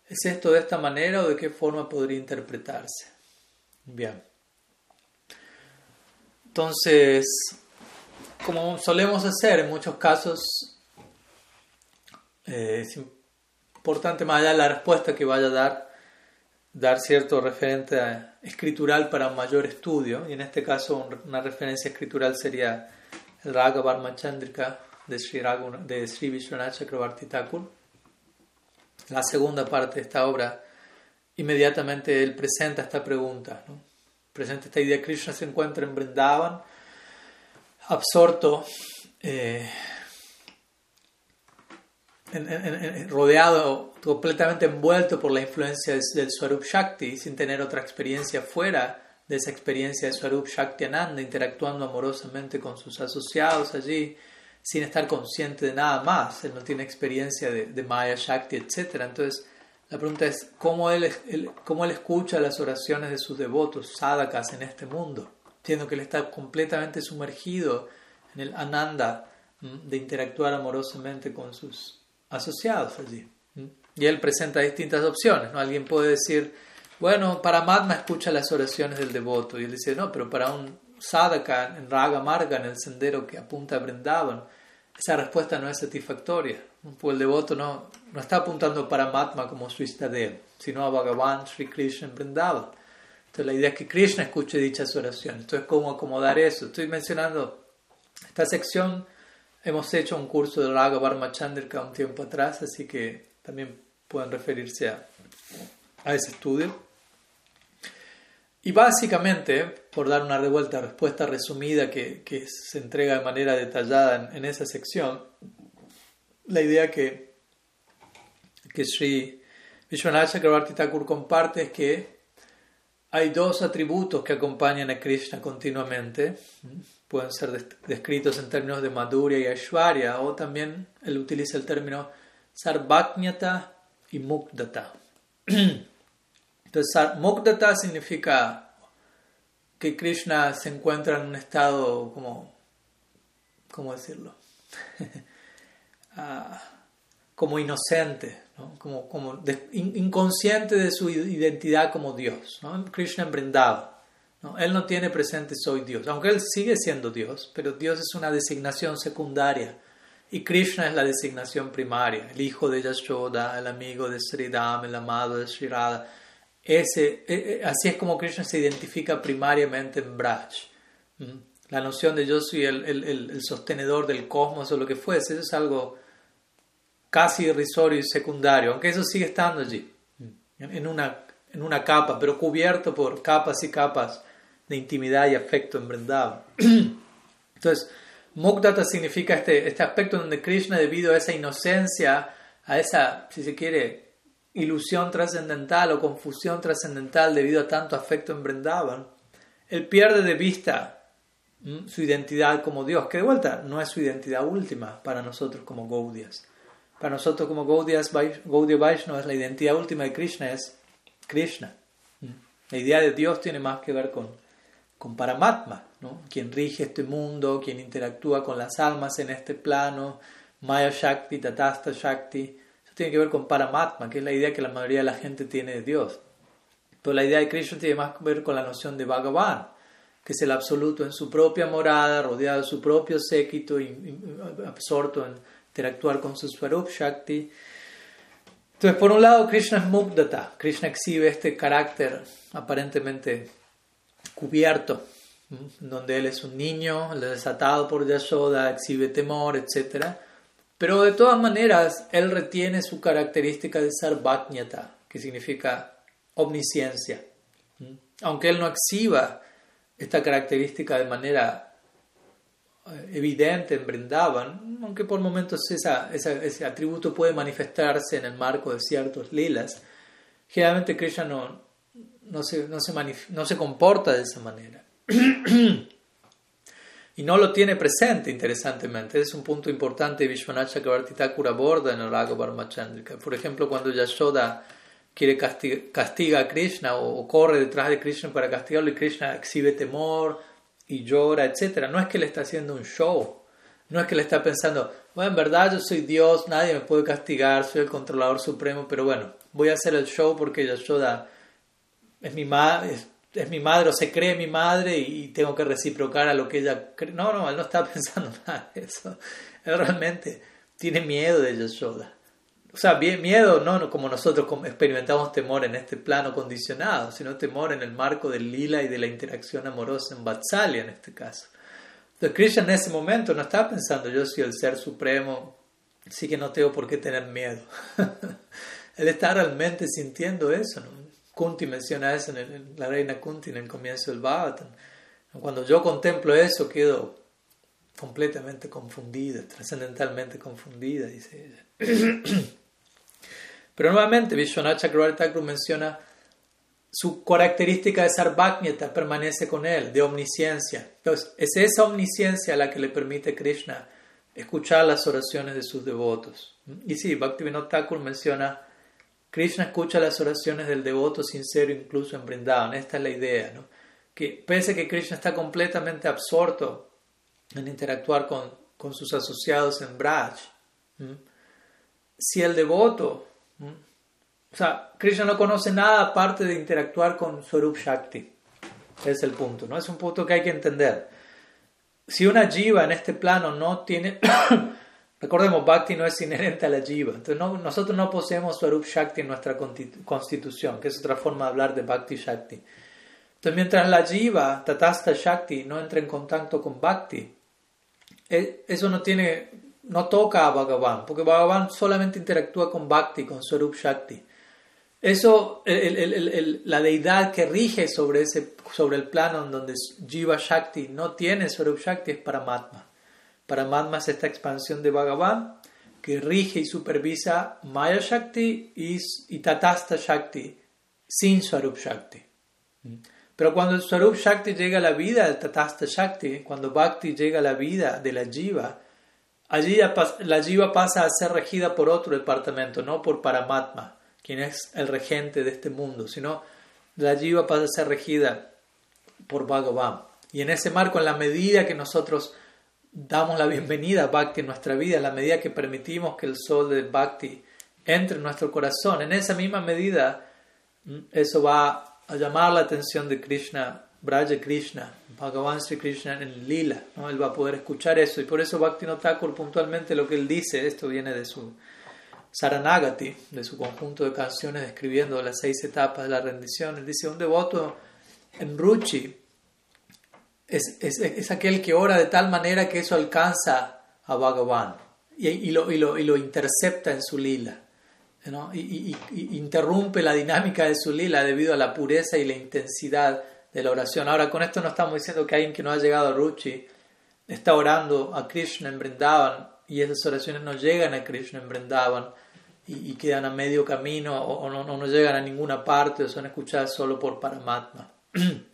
¿Es esto de esta manera o de qué forma podría interpretarse? Bien. Entonces, como solemos hacer en muchos casos, eh, es importante más allá de la respuesta que vaya a dar, dar cierto referente escritural para mayor estudio, y en este caso una referencia escritural sería el Raga Chandrika de Sri, de Sri Vishwanath Chakravarti Thakur. La segunda parte de esta obra, inmediatamente él presenta esta pregunta. ¿no? presenta esta idea, Krishna se encuentra en Vrindavan, absorto, eh, rodeado, completamente envuelto por la influencia del Swarup Shakti, sin tener otra experiencia fuera de esa experiencia de Swarup Shakti Ananda, interactuando amorosamente con sus asociados allí, sin estar consciente de nada más. Él no tiene experiencia de, de Maya Shakti, etc. Entonces, la pregunta es cómo él, cómo él escucha las oraciones de sus devotos, sadhakas, en este mundo, siendo que él está completamente sumergido en el ananda de interactuar amorosamente con sus asociados allí. Y él presenta distintas opciones. ¿no? Alguien puede decir, bueno, para Paramatma escucha las oraciones del devoto. Y él dice, no, pero para un sadhaka en Raga Marga, en el sendero que apunta a Vrindavan, esa respuesta no es satisfactoria. El devoto no, no está apuntando para Matma como su él, sino a Bhagavan Sri Krishna en Entonces la idea es que Krishna escuche dichas oraciones. Entonces, ¿cómo acomodar eso? Estoy mencionando esta sección. Hemos hecho un curso de Raga Varma Chandrika un tiempo atrás, así que también pueden referirse a, a ese estudio. Y básicamente, por dar una revuelta respuesta resumida que, que, se entrega de manera detallada en, en, esa sección, la idea que, que Sri Vishwanath Chakrabarti Thakur comparte es que hay dos atributos que acompañan a Krishna continuamente. Pueden ser descritos en términos de Madhurya y Aishwarya, o también él utiliza el término Sarvajñata y Mukdata. Entonces, Mukdata significa que Krishna se encuentra en un estado como, ¿cómo decirlo? Ah, como inocente, como, como inconsciente de su identidad como Dios. ¿no? Krishna en Él no tiene presente soy Dios, aunque él sigue siendo Dios, pero Dios es una designación secundaria. Y Krishna es la designación primaria, el hijo de Yashoda, el amigo de Sridham, el amado de Sri Radha. Ese, e, e, así es como Krishna se identifica primariamente en Braj. La noción de yo soy el, el, el, sostenedor del cosmos o lo que fuese, eso es algo casi irrisorio y secundario, aunque eso sigue estando allí, en una, en una capa, pero cubierto por capas y capas de intimidad y afecto en Entonces, Mukdata significa este, este aspecto donde Krishna, debido a esa inocencia, a esa, si se quiere, ilusión trascendental o confusión trascendental debido a tanto afecto en Vrindavan, él pierde de vista su identidad como Dios, que de vuelta no es su identidad última para nosotros como Gaudias. Para nosotros como Gaudiya Vaishnava, la identidad última de Krishna es Krishna. La idea de Dios tiene más que ver con, con Paramatma, ¿no? quien rige este mundo, quien interactúa con las almas en este plano, Maya Shakti, Tatasta Shakti. Eso tiene que ver con Paramatma, que es la idea que la mayoría de la gente tiene de Dios. Pero la idea de Krishna tiene más que ver con la noción de Bhagavan, que es el absoluto en su propia morada, rodeado de su propio séquito, absorto en interactuar con su Swarup Shakti. Entonces, por un lado, Krishna es Mukdata. Krishna exhibe este carácter aparentemente cubierto, donde él es un niño, desatado por Yashoda, exhibe temor, etc. Pero de todas maneras, él retiene su característica de Sarvajñata, que significa omnisciencia. Aunque él no exhiba esta característica de manera eh, evidente en Brindavan, aunque por momentos ese atributo puede manifestarse en el marco de ciertos lilas, generalmente Krishna no, no, se, no, se no se comporta de esa manera. y no lo tiene presente, interesantemente. Es un punto importante Vishwanath Chakrabarti Thakur aborda en el Raga Parmachandrika. Por ejemplo, cuando Yashoda quiere castiga, a Krishna o, o, corre detrás de Krishna para castigarlo y Krishna exhibe temor, y llora, etc. No es que le está haciendo un show. No es que le está pensando, bueno, en verdad yo soy Dios, nadie me puede castigar, soy el controlador supremo, pero bueno, voy a hacer el show porque Yashoda es mi, madre, es, mi madre o se cree mi madre y, tengo que reciprocar a lo que ella cree. No, no, él no está pensando nada de eso. Él realmente tiene miedo de Yashoda. O sea, miedo no como nosotros experimentamos temor en este plano condicionado, sino temor en el marco del lila y de la interacción amorosa en Vatsalya en este caso. Entonces Krishna en ese momento no estaba pensando yo soy el ser supremo, así que no tengo por qué tener miedo. Él está realmente sintiendo eso. ¿no? Kunti menciona eso en, la reina Kunti en el comienzo del Bhagavatam. Cuando yo contemplo eso quedo completamente confundida, trascendentalmente confundida, dice ella. Pero nuevamente Vishwanath Chakravarti menciona su característica de sarvajñata permanece con él, de omnisciencia. Entonces, es esa omnisciencia la que le permite Krishna escuchar las oraciones de sus devotos. Y sí, Bhaktivinoda Thakur menciona, Krishna escucha las oraciones del devoto sincero incluso en Vrindavan. Esta es la idea, ¿no? que pese a que Krishna está completamente absorto en interactuar con, con sus asociados en Braj, si el devoto o sea, Krishna no conoce nada aparte de interactuar con Swarup Shakti. Es el punto, ¿no? Es un punto que hay que entender. Si una jiva en este plano no tiene... Recordemos, Bhakti no es inherente a la jiva. Entonces, nosotros no poseemos Swarup Shakti en nuestra constitución, que es otra forma de hablar de Bhakti Shakti. Entonces, mientras la jiva, Tatasta Shakti, no entra en contacto con Bhakti, e, eso no tiene no toca a Bhagavan, porque Bhagavan solamente interactúa con Bhakti, con Swarup Shakti. Eso, la deidad que rige sobre, ese, sobre el plano en donde Jiva Shakti no tiene Swarup Shakti es Paramatma. Paramatma es esta expansión de Bhagavan que rige y supervisa Maya Shakti y, Tatasta Shakti sin Swarup Shakti. Pero cuando el Swarup Shakti llega a la vida del Tatasta Shakti, cuando Bhakti llega a la vida de la Jiva, allí la Jiva pasa a ser regida por otro departamento, no por Paramatma quien es el regente de este mundo, sino la jiva pasa a ser regida por Bhagavan. Y en ese marco, en la medida que nosotros damos la bienvenida a Bhakti en nuestra vida, en la medida que permitimos que el sol de Bhakti entre en nuestro corazón, en esa misma medida, mm, eso va a llamar la atención de Krishna, Braja Krishna, Bhagavan Sri Krishna en Lila. ¿no? Él va a poder escuchar eso. Y por eso Bhakti Thakur puntualmente lo que él dice, esto viene de su Saranagati, de su conjunto de canciones describiendo las seis etapas de la rendición, él dice, un devoto en Ruchi es, es, es aquel que ora de tal manera que eso alcanza a Bhagavan y, lo, y, lo, y lo, intercepta en su lila. ¿no? Y, interrumpe la dinámica de su lila debido a la pureza y la intensidad de la oración. Ahora, con esto no estamos diciendo que alguien que no ha llegado a Ruchi está orando a Krishna en Vrindavan y esas oraciones no llegan a Krishna en Vrindavan y, quedan a medio camino o, no, no, llegan a ninguna parte o son escuchadas solo por Paramatma.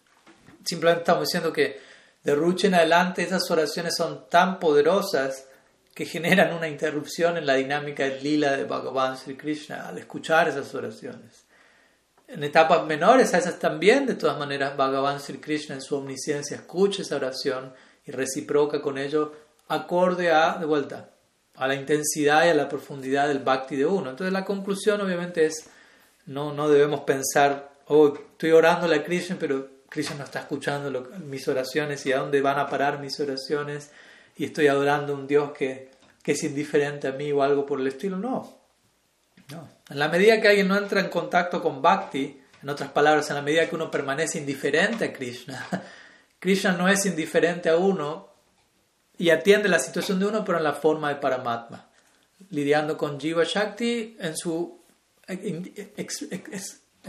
Simplemente estamos diciendo que de Ruchi en adelante esas oraciones son tan poderosas que generan una interrupción en la dinámica del lila de Bhagavan Sri Krishna al escuchar esas oraciones. En etapas menores, a esas también, de todas maneras, Bhagavan Sri Krishna en su omnisciencia escucha esa oración y reciproca con ello acorde a, de vuelta, a la intensidad y a la profundidad del bhakti de uno. Entonces la conclusión obviamente es, no, no debemos pensar, oh, estoy orando a Krishna, pero Krishna no está escuchando mis oraciones y a dónde van a parar mis oraciones y estoy adorando a un Dios que, es indiferente a mí o algo por el estilo. No. no. En la medida que alguien no entra en contacto con bhakti, en otras palabras, en la medida que uno permanece indiferente a Krishna, Krishna no es indiferente a uno, y atiende la situación de uno, pero en la forma de Paramatma, lidiando con Jiva Shakti en su,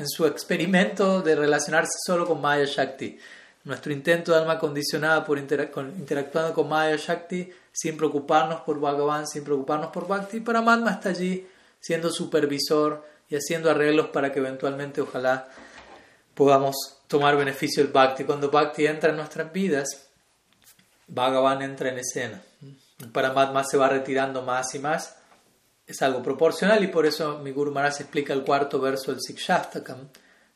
en su experimento de relacionarse solo con Maya Shakti. Nuestro intento de alma condicionada por interactuando con Maya Shakti sin preocuparnos por Bhagavan, sin preocuparnos por Bhakti. Paramatma está allí siendo supervisor y haciendo arreglos para que eventualmente, ojalá, podamos tomar beneficio del Bhakti. Cuando Bhakti entra en nuestras vidas, Bhagavan entra en escena. Paramatma se va retirando más y más. Es algo proporcional y por eso mi Guru Maharaj explica el cuarto verso del Sikshastakam,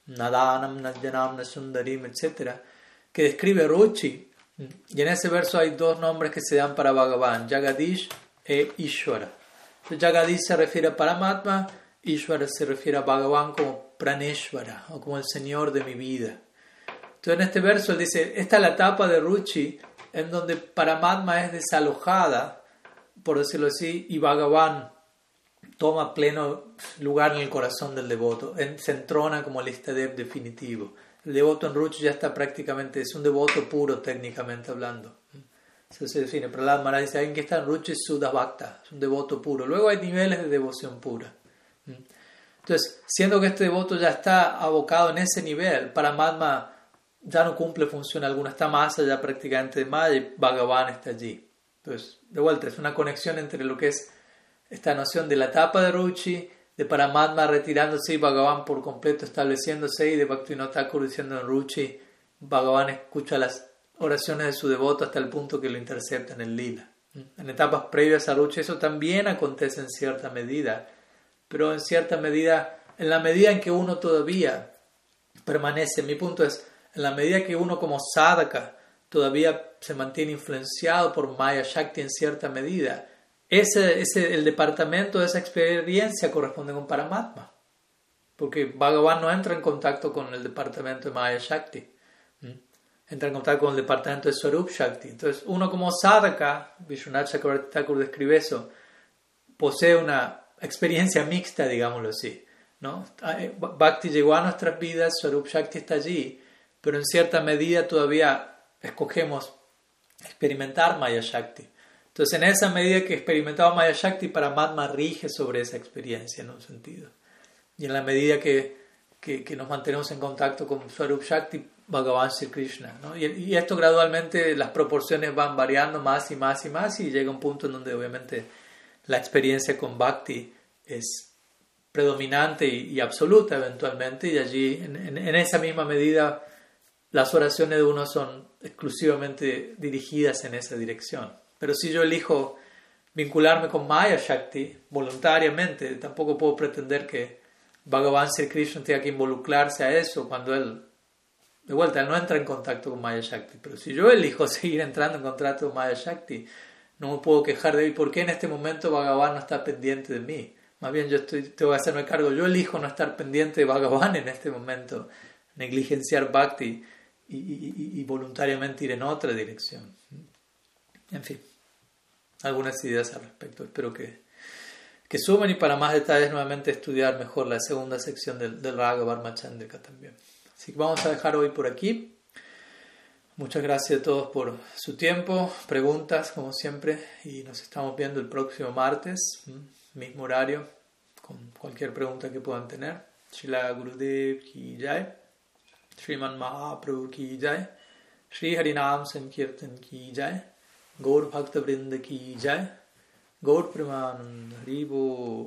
Nadanam, Nadyanam, Nasundarim, etc., que describe Ruchi. Y en ese verso hay dos nombres que se dan para Bhagavan, Jagadish e Ishwara. Jagadish se refiere a Paramatma, Ishwara se refiere a Bhagavan como Praneshwara o como el Señor de mi vida. Entonces en este verso él dice, esta es la etapa de Ruchi en donde Paramatma es desalojada, por decirlo así, y Bhagavan toma pleno lugar en el corazón del devoto, se entrona como el Istadev definitivo. El devoto en Ruchi ya está prácticamente, es un devoto puro técnicamente hablando. Eso se define. Prahlad Maharaj dice, alguien que está en Ruchi es Sudhavakta, es un devoto puro. Luego hay niveles de devoción pura. Entonces, siendo que este devoto ya está abocado en ese nivel, Paramatma ya no cumple función alguna, está más allá prácticamente de Maya y Bhagavan está allí. Entonces, de vuelta, es una conexión entre lo que es esta noción de la etapa de Ruchi, de Paramatma retirándose y Bhagavan por completo estableciéndose y de Bhaktivinoda Thakur diciendo en Ruchi, Bhagavan escucha las oraciones de su devoto hasta el punto que lo intercepta en el lila. En etapas previas a Ruchi eso también acontece en cierta medida, pero en cierta medida, en la medida en que uno todavía permanece, mi punto es, en la medida que uno como sadhaka todavía se mantiene influenciado por Maya Shakti en cierta medida, ese, ese, el departamento de esa experiencia corresponde con Paramatma. Porque Bhagavan no entra en contacto con el departamento de Maya Shakti. Entra en contacto con el departamento de Swarup Shakti. Entonces, uno como sadhaka, Vishwanath Chakravarti Thakur describe eso, posee una experiencia mixta, digámoslo así. ¿no? Eh, Bhakti llegó a nuestras vidas, Swarup Shakti está allí, pero en cierta medida todavía escogemos experimentar Maya Shakti. Entonces, en esa medida que experimentaba Maya Shakti, Paramatma rige sobre esa experiencia en un sentido. Y en la medida que, que, nos mantenemos en contacto con Swarup Shakti, Bhagavan Sri Krishna. ¿no? Y, y, esto gradualmente, las proporciones van variando más y más y más, y llega un punto en donde obviamente la experiencia con Bhakti es predominante y, absoluta eventualmente, y allí, en, en esa misma medida, las oraciones de uno son exclusivamente dirigidas en esa dirección. Pero si yo elijo vincularme con Maya Shakti voluntariamente, tampoco puedo pretender que Bhagavan Sri Krishna tenga que involucrarse a eso cuando él, de vuelta, él no entra en contacto con Maya Shakti. Pero si yo elijo seguir entrando en contacto con Maya Shakti, no me puedo quejar de él. ¿Por qué en este momento Bhagavan no está pendiente de mí? Más bien yo estoy, tengo que hacerme cargo. Yo elijo no estar pendiente de Bhagavan en este momento, negligenciar Bhakti y, y voluntariamente ir en otra dirección. En fin, algunas ideas al respecto. Espero que, que sumen y para más detalles nuevamente estudiar mejor la segunda sección del, del Raga Chandrika también. Así que vamos a dejar hoy por aquí. Muchas gracias a todos por su tiempo, preguntas como siempre y nos estamos viendo el próximo martes, mismo horario, con cualquier pregunta que puedan tener. Srila Gurudev ki jai, Sriman Mahaprabhu ki jai, Sri Harinam Sankirtan ki jai. गौर भक्त वृंद की जय। गौर प्रमानंद हरिबो